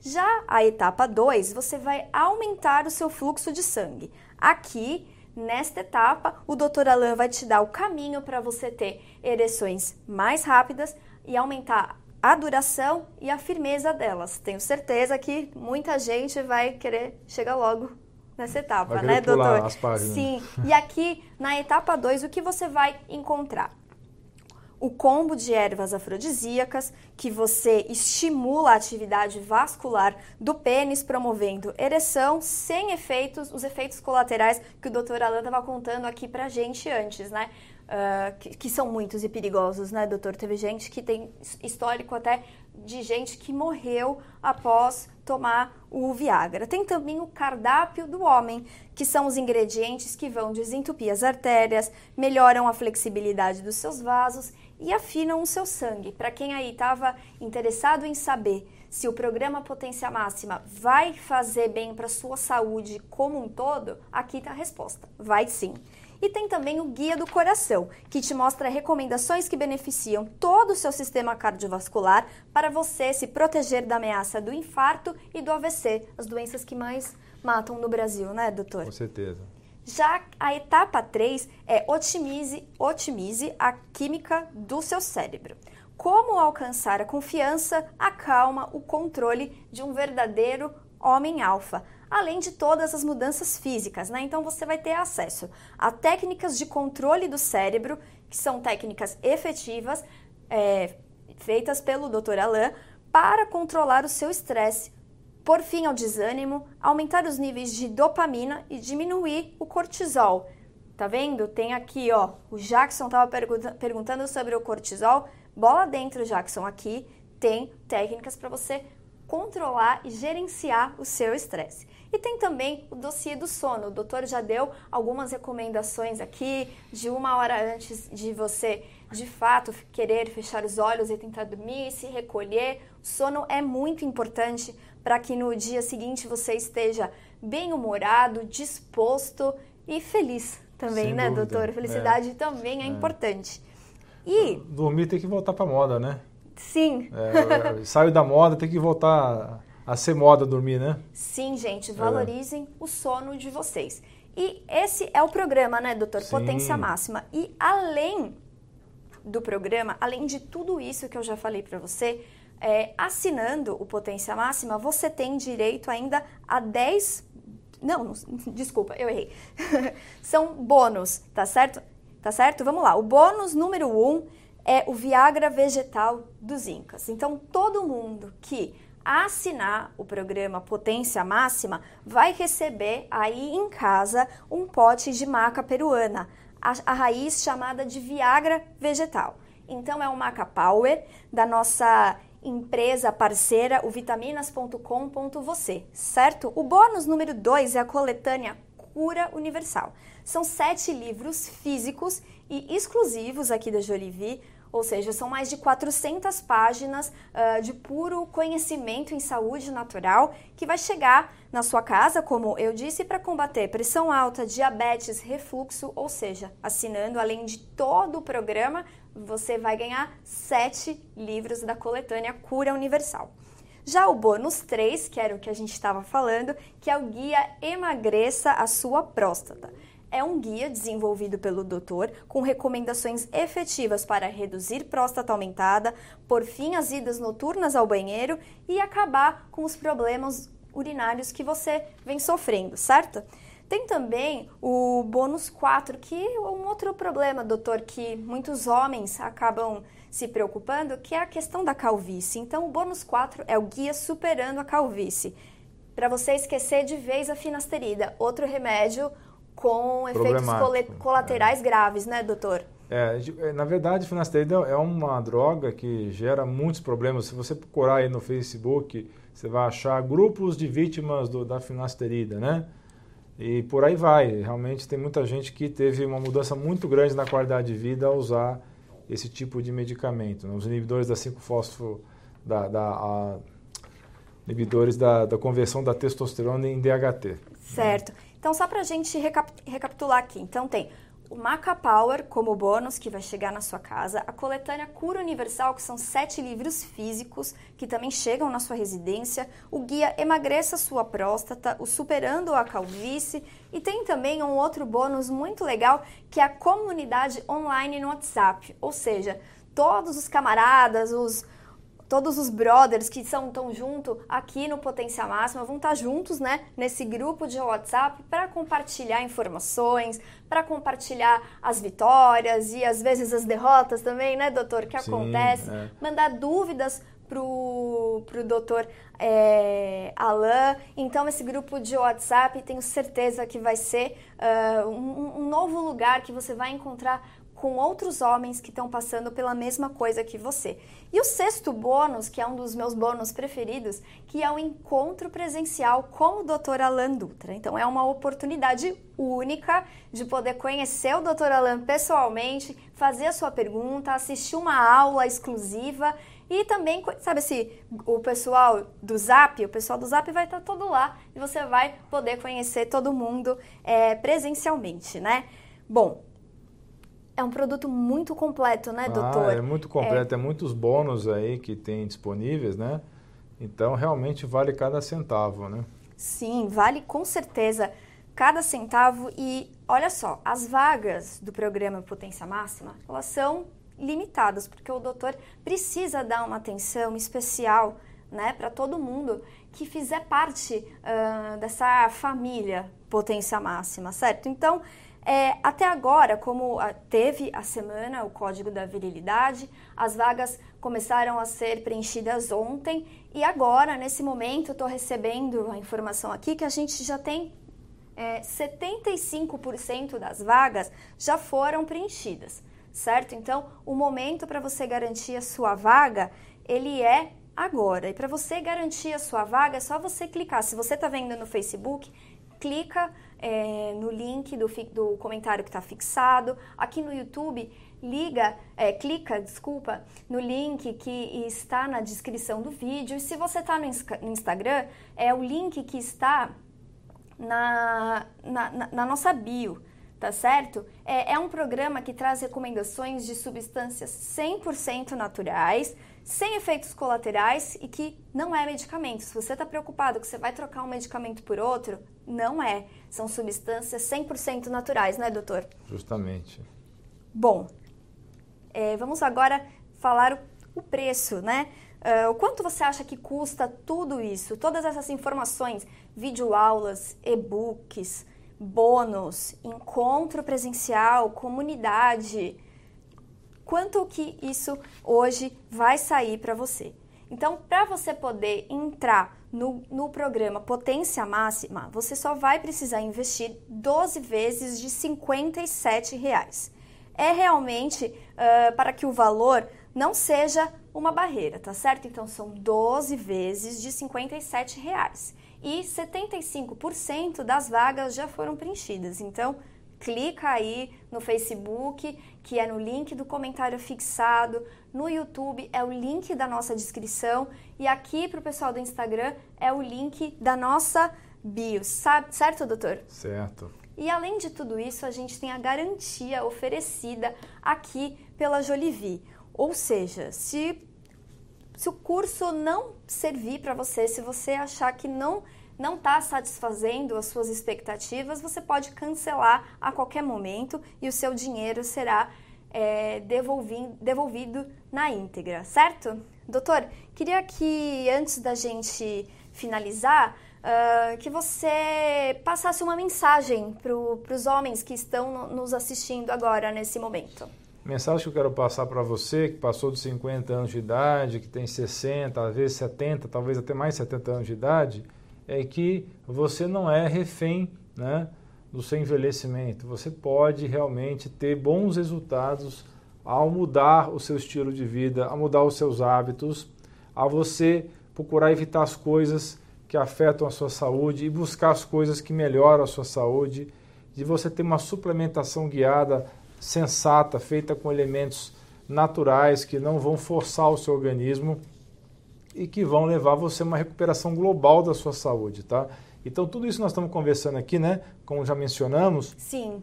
S1: Já a etapa 2, você vai aumentar o seu fluxo de sangue. Aqui, nesta etapa, o Dr. Alain vai te dar o caminho para você ter ereções mais rápidas e aumentar a duração e a firmeza delas. Tenho certeza que muita gente vai querer chegar logo nessa etapa,
S2: né,
S1: doutor? Sim. E aqui na etapa 2, o que você vai encontrar? O combo de ervas afrodisíacas, que você estimula a atividade vascular do pênis, promovendo ereção, sem efeitos, os efeitos colaterais que o doutor Alan estava contando aqui pra gente antes, né? Uh, que, que, são muitos e perigosos, né, doutor? Teve gente que tem histórico até de gente que morreu após tomar o Viagra. Tem também o cardápio do homem, que são os ingredientes que vão desentupir as artérias, melhoram a flexibilidade dos seus vasos e afinam o seu sangue. Para quem aí estava interessado em saber se o programa Potência Máxima vai fazer bem para sua saúde como um todo, aqui está a resposta. Vai sim. E tem também o Guia do Coração, que te mostra recomendações que beneficiam todo o seu sistema cardiovascular para você se proteger da ameaça do infarto e do AVC, as doenças que mais matam no Brasil, né, doutor?
S2: Com certeza.
S1: Já a etapa 3 é otimize, otimize a química do seu cérebro. Como alcançar a confiança, a calma, o controle de um verdadeiro homem alfa, além de todas as mudanças físicas, né? Então você vai ter acesso a técnicas de controle do cérebro, que são técnicas efetivas, é, feitas pelo Dr. Alain, para controlar o seu estresse, por fim ao desânimo, aumentar os níveis de dopamina e diminuir o cortisol. Tá vendo? Tem aqui, ó, o Jackson estava pergunta perguntando sobre o cortisol. Bola dentro, Jackson, aqui tem técnicas para você controlar e gerenciar o seu estresse. E tem também o dossiê do sono. O doutor já deu algumas recomendações aqui de uma hora antes de você, de fato, querer fechar os olhos e tentar dormir, se recolher. O sono é muito importante para que no dia seguinte você esteja bem humorado, disposto e feliz também, Sem né, dúvida. doutor? Felicidade é. também é, é, importante.
S2: E dormir tem que voltar para moda, né?
S1: Sim.
S2: É, *laughs* é, saiu da moda, tem que voltar a ser moda dormir, né?
S1: Sim, gente, valorizem é. o sono de vocês. E esse é o programa, né, doutor? Sim. Potência máxima. E além do programa, além de tudo isso que eu já falei para você, é, assinando o Potência Máxima, você tem direito ainda a 10. Não, *laughs* desculpa, eu errei. *laughs* São bônus, tá certo? Tá certo? Vamos lá. O bônus número 1 um é o Viagra vegetal dos Incas. Então, todo mundo que assinar o programa Potência Máxima vai receber aí em casa um pote de maca peruana, a, a raiz chamada de Viagra vegetal. Então, é o Maca Power da nossa empresa parceira, o vitaminas.com.você, certo? O bônus número 2 é a coletânea Cura Universal. São sete livros físicos e exclusivos aqui da Jolivie, ou seja, são mais de 400 páginas uh, de puro conhecimento em saúde natural que vai chegar na sua casa, como eu disse, para combater pressão alta, diabetes, refluxo, ou seja, assinando além de todo o programa, você vai ganhar sete livros da coletânea Cura Universal. Já o bônus 3, que era o que a gente estava falando, que é o guia Emagreça a sua próstata é um guia desenvolvido pelo doutor com recomendações efetivas para reduzir próstata aumentada, por fim as idas noturnas ao banheiro e acabar com os problemas urinários que você vem sofrendo, certo? Tem também o bônus 4, que é um outro problema, doutor, que muitos homens acabam se preocupando, que é a questão da calvície. Então, o bônus 4 é o guia superando a calvície. Para você esquecer de vez a finasterida, outro remédio com efeitos colaterais é. graves, né, doutor?
S2: É, é na verdade, finasterida é uma droga que gera muitos problemas. Se você procurar aí no Facebook, você vai achar grupos de vítimas do, da finasterida, né? E por aí vai. Realmente tem muita gente que teve uma mudança muito grande na qualidade de vida ao usar esse tipo de medicamento. Né? Os inibidores da 5-fósforo, da, da inibidores da, da conversão da testosterona em DHT.
S1: Certo. Então, só para a gente recap recapitular aqui. Então, tem o Maca Power como bônus que vai chegar na sua casa, a coletânea Cura Universal, que são sete livros físicos que também chegam na sua residência, o guia Emagreça Sua Próstata, o Superando a Calvície. E tem também um outro bônus muito legal que é a comunidade online no WhatsApp, ou seja, todos os camaradas, os todos os brothers que são tão junto aqui no Potência Máxima vão estar juntos, né, nesse grupo de WhatsApp para compartilhar informações, para compartilhar as vitórias e às vezes as derrotas também, né, doutor, que Sim, acontece, é. mandar dúvidas pro, pro doutor é, Alain. Então, esse grupo de WhatsApp, tenho certeza que vai ser uh, um, um novo lugar que você vai encontrar com outros homens que estão passando pela mesma coisa que você. E o sexto bônus, que é um dos meus bônus preferidos, que é o encontro presencial com o Dr. Alan Dutra. Então é uma oportunidade única de poder conhecer o Dr. Alan pessoalmente, fazer a sua pergunta, assistir uma aula exclusiva e também, sabe assim, o pessoal do Zap, o pessoal do Zap vai estar todo lá e você vai poder conhecer todo mundo é, presencialmente, né? Bom, é um produto muito completo, né, doutor?
S2: Ah, é muito completo, é... é muitos bônus aí que tem disponíveis, né? Então, realmente vale cada centavo, né?
S1: Sim, vale com certeza cada centavo. E olha só, as vagas do programa Potência Máxima, elas são limitadas, porque o doutor precisa dar uma atenção especial né, para todo mundo que fizer parte uh, dessa família Potência Máxima, certo? Então, é, até agora, como teve a semana, o Código da Virilidade, as vagas começaram a ser preenchidas ontem e agora, nesse momento, estou recebendo a informação aqui que a gente já tem é, 75% das vagas já foram preenchidas, certo? Então, o momento para você garantir a sua vaga, ele é agora. E para você garantir a sua vaga, é só você clicar. Se você está vendo no Facebook, clica é, no link do, do comentário que está fixado. Aqui no YouTube, liga, é, clica, desculpa, no link que está na descrição do vídeo. E se você está no, no, Instagram, é o link que está na, na, na, nossa bio tá certo? É, é, um programa que traz recomendações de substâncias 100% naturais, sem efeitos colaterais e que não é medicamento. Se você está preocupado que você vai trocar um medicamento por outro, não é. São substâncias 100% naturais, não é, doutor?
S2: Justamente.
S1: Bom, é, vamos agora falar o, o preço, né? Uh, o quanto você acha que custa tudo isso? Todas essas informações, videoaulas, e-books, bônus, encontro presencial, comunidade. Quanto que isso hoje vai sair para você? Então, para você poder entrar no, no programa Potência Máxima, você só vai precisar investir 12 vezes de 57 reais. É realmente uh, para que o valor não seja uma barreira, tá certo? Então, são 12 vezes de 57 reais. E 75% das vagas já foram preenchidas. Então, clica aí no Facebook, que é no link do comentário fixado, no YouTube é o link da nossa descrição e aqui para o pessoal do Instagram é o link da nossa bio, sabe? certo, doutor?
S2: Certo.
S1: E além de tudo isso, a gente tem a garantia oferecida aqui pela Jolivie. Ou seja, se, se o curso não servir para você, se você achar que não não está satisfazendo as suas expectativas, você pode cancelar a qualquer momento e o seu dinheiro será é, devolvido na íntegra, certo? Doutor, queria que antes da gente finalizar, uh, que você passasse uma mensagem para os homens que estão no, nos assistindo agora nesse momento.
S2: Mensagem que eu quero passar para você, que passou de 50 anos de idade, que tem 60, às vezes 70, talvez até mais 70 anos de idade, é que você não é refém né, do seu envelhecimento. Você pode realmente ter bons resultados ao mudar o seu estilo de vida, ao mudar os seus hábitos, a você procurar evitar as coisas que afetam a sua saúde e buscar as coisas que melhoram a sua saúde, de você ter uma suplementação guiada, sensata, feita com elementos naturais que não vão forçar o seu organismo e que vão levar você a uma recuperação global da sua saúde, tá? Então, tudo isso nós estamos conversando aqui, né? Como já mencionamos.
S1: Sim.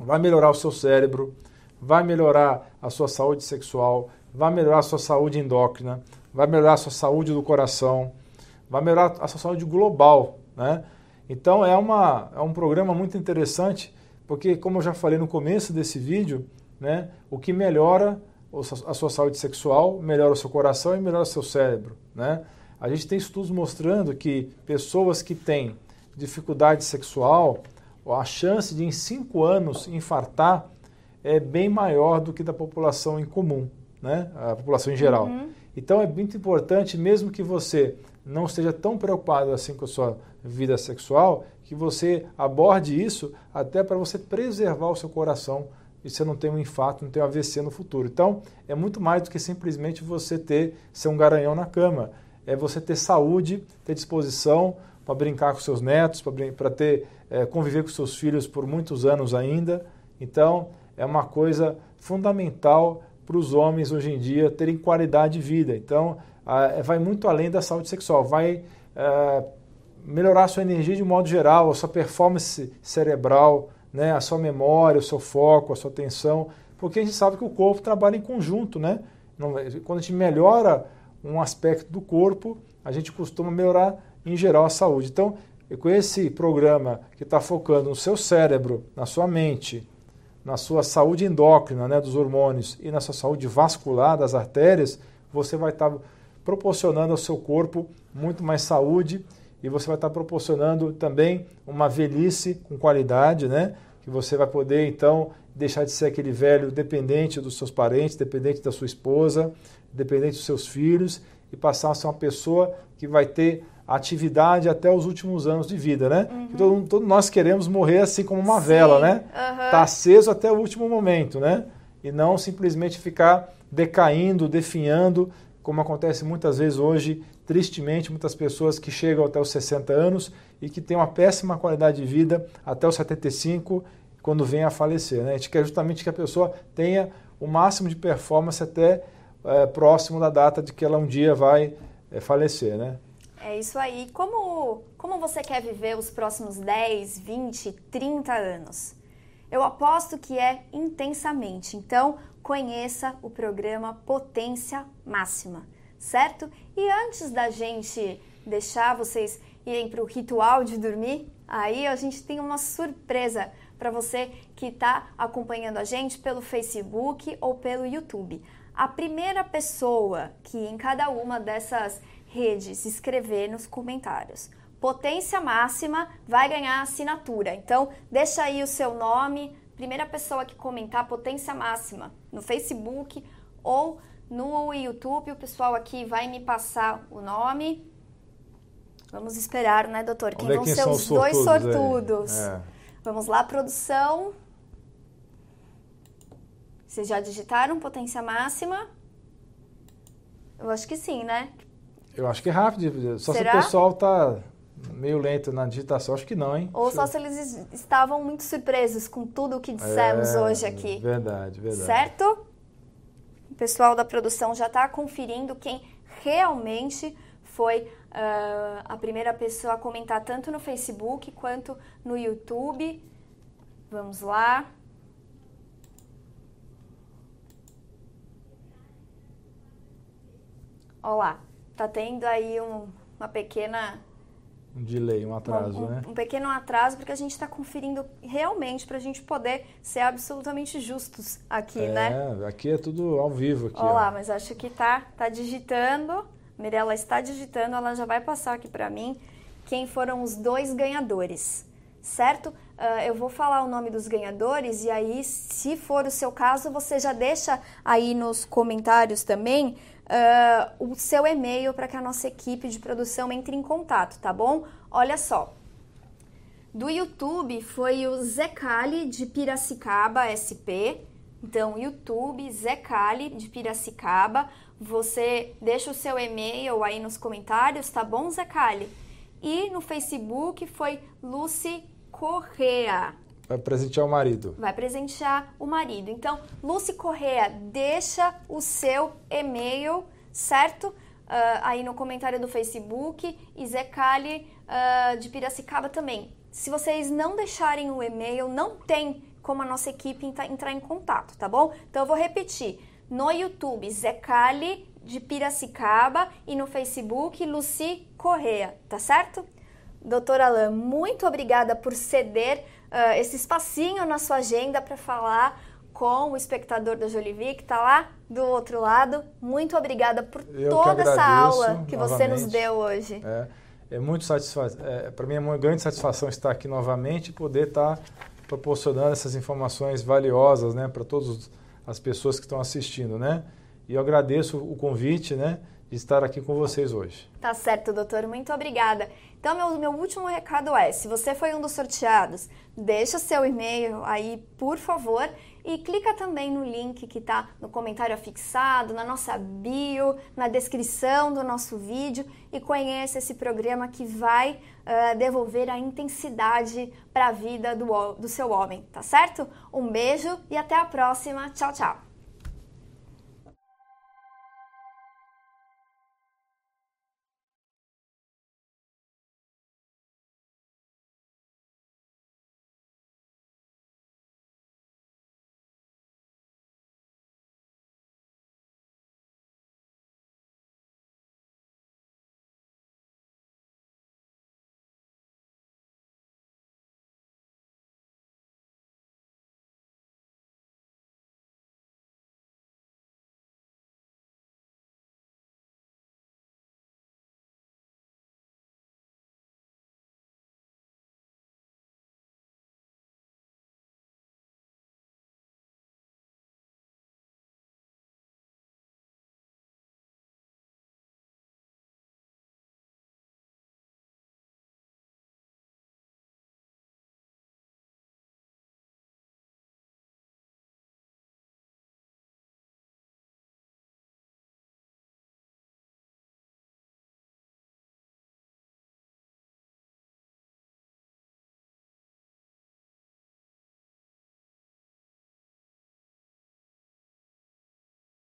S2: Vai melhorar o seu cérebro, vai melhorar a sua saúde sexual, vai melhorar a sua saúde endócrina, vai melhorar a sua saúde do coração, vai melhorar a sua saúde global, né? Então, é, uma, é um programa muito interessante, porque, como eu já falei no começo desse vídeo, né? O que melhora a sua saúde sexual, melhora o seu coração e melhora o seu cérebro. Né? A gente tem estudos mostrando que pessoas que têm dificuldade sexual, a chance de em 5 anos infartar é bem maior do que da população em comum, né? a população em geral. Uhum. Então é muito importante, mesmo que você não esteja tão preocupado assim com a sua vida sexual, que você aborde isso até para você preservar o seu coração e você não tem um infarto, não tem um AVC no futuro. Então, é muito mais do que simplesmente você ter ser um garanhão na cama. É você ter saúde, ter disposição para brincar com seus netos, para ter é, conviver com seus filhos por muitos anos ainda. Então, é uma coisa fundamental para os homens hoje em dia terem qualidade de vida. Então, a, vai muito além da saúde sexual, vai é, melhorar a sua energia de modo geral, a sua performance cerebral, né, a sua memória, o seu foco, a sua atenção, porque a gente sabe que o corpo trabalha em conjunto, né? Quando a gente melhora um aspecto do corpo, a gente costuma melhorar em geral a saúde. Então, com esse programa que está focando no seu cérebro, na sua mente, na sua saúde endócrina, né, dos hormônios e na sua saúde vascular das artérias, você vai estar proporcionando ao seu corpo muito mais saúde e você vai estar proporcionando também uma velhice com qualidade, né? Que você vai poder então deixar de ser aquele velho dependente dos seus parentes, dependente da sua esposa, dependente dos seus filhos e passar a ser uma pessoa que vai ter atividade até os últimos anos de vida, né? Uhum. Todo, todos nós queremos morrer assim como uma Sim. vela, né? Uhum. Tá aceso até o último momento, né? E não simplesmente ficar decaindo, definhando, como acontece muitas vezes hoje tristemente, muitas pessoas que chegam até os 60 anos e que têm uma péssima qualidade de vida até os 75, quando vem a falecer. Né? A gente quer justamente que a pessoa tenha o máximo de performance até é, próximo da data de que ela um dia vai é, falecer. Né?
S1: É isso aí. Como, como você quer viver os próximos 10, 20, 30 anos? Eu aposto que é intensamente. Então, conheça o programa Potência Máxima certo? E antes da gente deixar vocês irem para o ritual de dormir, aí a gente tem uma surpresa para você que está acompanhando a gente pelo Facebook ou pelo YouTube. A primeira pessoa que em cada uma dessas redes escrever nos comentários potência máxima vai ganhar assinatura. Então, deixa aí o seu nome, primeira pessoa que comentar potência máxima no Facebook ou no YouTube, o pessoal aqui vai me passar o nome. Vamos esperar, né, doutor?
S2: Quem vão ser os dois sortudos? É.
S1: Vamos lá, produção. Vocês já digitaram potência máxima? Eu acho que sim, né?
S2: Eu acho que é rápido. Só Será? se o pessoal tá meio lento na digitação, acho que não, hein?
S1: Ou só se eles estavam muito surpresos com tudo o que dissemos é, hoje aqui.
S2: Verdade, verdade.
S1: Certo? pessoal da produção já está conferindo quem realmente foi uh, a primeira pessoa a comentar tanto no Facebook quanto no YouTube. Vamos lá. Olá, tá tendo aí um, uma pequena
S2: um delay, um atraso,
S1: um,
S2: né?
S1: Um pequeno atraso, porque a gente está conferindo realmente para a gente poder ser absolutamente justos aqui,
S2: é,
S1: né?
S2: É, aqui é tudo ao vivo. Aqui,
S1: Olá, ó. mas acho que tá, tá digitando. Mirella está digitando, ela já vai passar aqui para mim quem foram os dois ganhadores, certo? Uh, eu vou falar o nome dos ganhadores e aí, se for o seu caso, você já deixa aí nos comentários também uh, o seu e-mail para que a nossa equipe de produção entre em contato, tá bom? Olha só. Do YouTube foi o Zecali de Piracicaba SP. Então, YouTube Zecali de Piracicaba. Você deixa o seu e-mail aí nos comentários, tá bom, Zecali? E no Facebook foi Lucy Correa.
S2: Vai presentear o marido.
S1: Vai presentear o marido. Então, Lucy Correa, deixa o seu e-mail, certo? Uh, aí no comentário do Facebook. E Zecali uh, de Piracicaba também. Se vocês não deixarem o e-mail, não tem como a nossa equipe entrar em contato, tá bom? Então eu vou repetir. No YouTube, Zecali de Piracicaba e no Facebook, Lucy Correa, tá certo? Doutora Alain, muito obrigada por ceder uh, esse espacinho na sua agenda para falar com o espectador da Jolivie, que está lá do outro lado. Muito obrigada por
S2: Eu
S1: toda
S2: essa
S1: aula que
S2: novamente.
S1: você nos deu hoje.
S2: É, é muito satisfação. É, para mim é uma grande satisfação estar aqui novamente e poder estar proporcionando essas informações valiosas, né, para todas as pessoas que estão assistindo, né? E eu agradeço o convite, né, estar aqui com vocês hoje.
S1: Tá certo, doutor. Muito obrigada. Então, meu, meu último recado é: se você foi um dos sorteados, deixa seu e-mail aí, por favor, e clica também no link que está no comentário afixado, na nossa bio, na descrição do nosso vídeo e conheça esse programa que vai uh, devolver a intensidade para a vida do, do seu homem, tá certo? Um beijo e até a próxima. Tchau, tchau!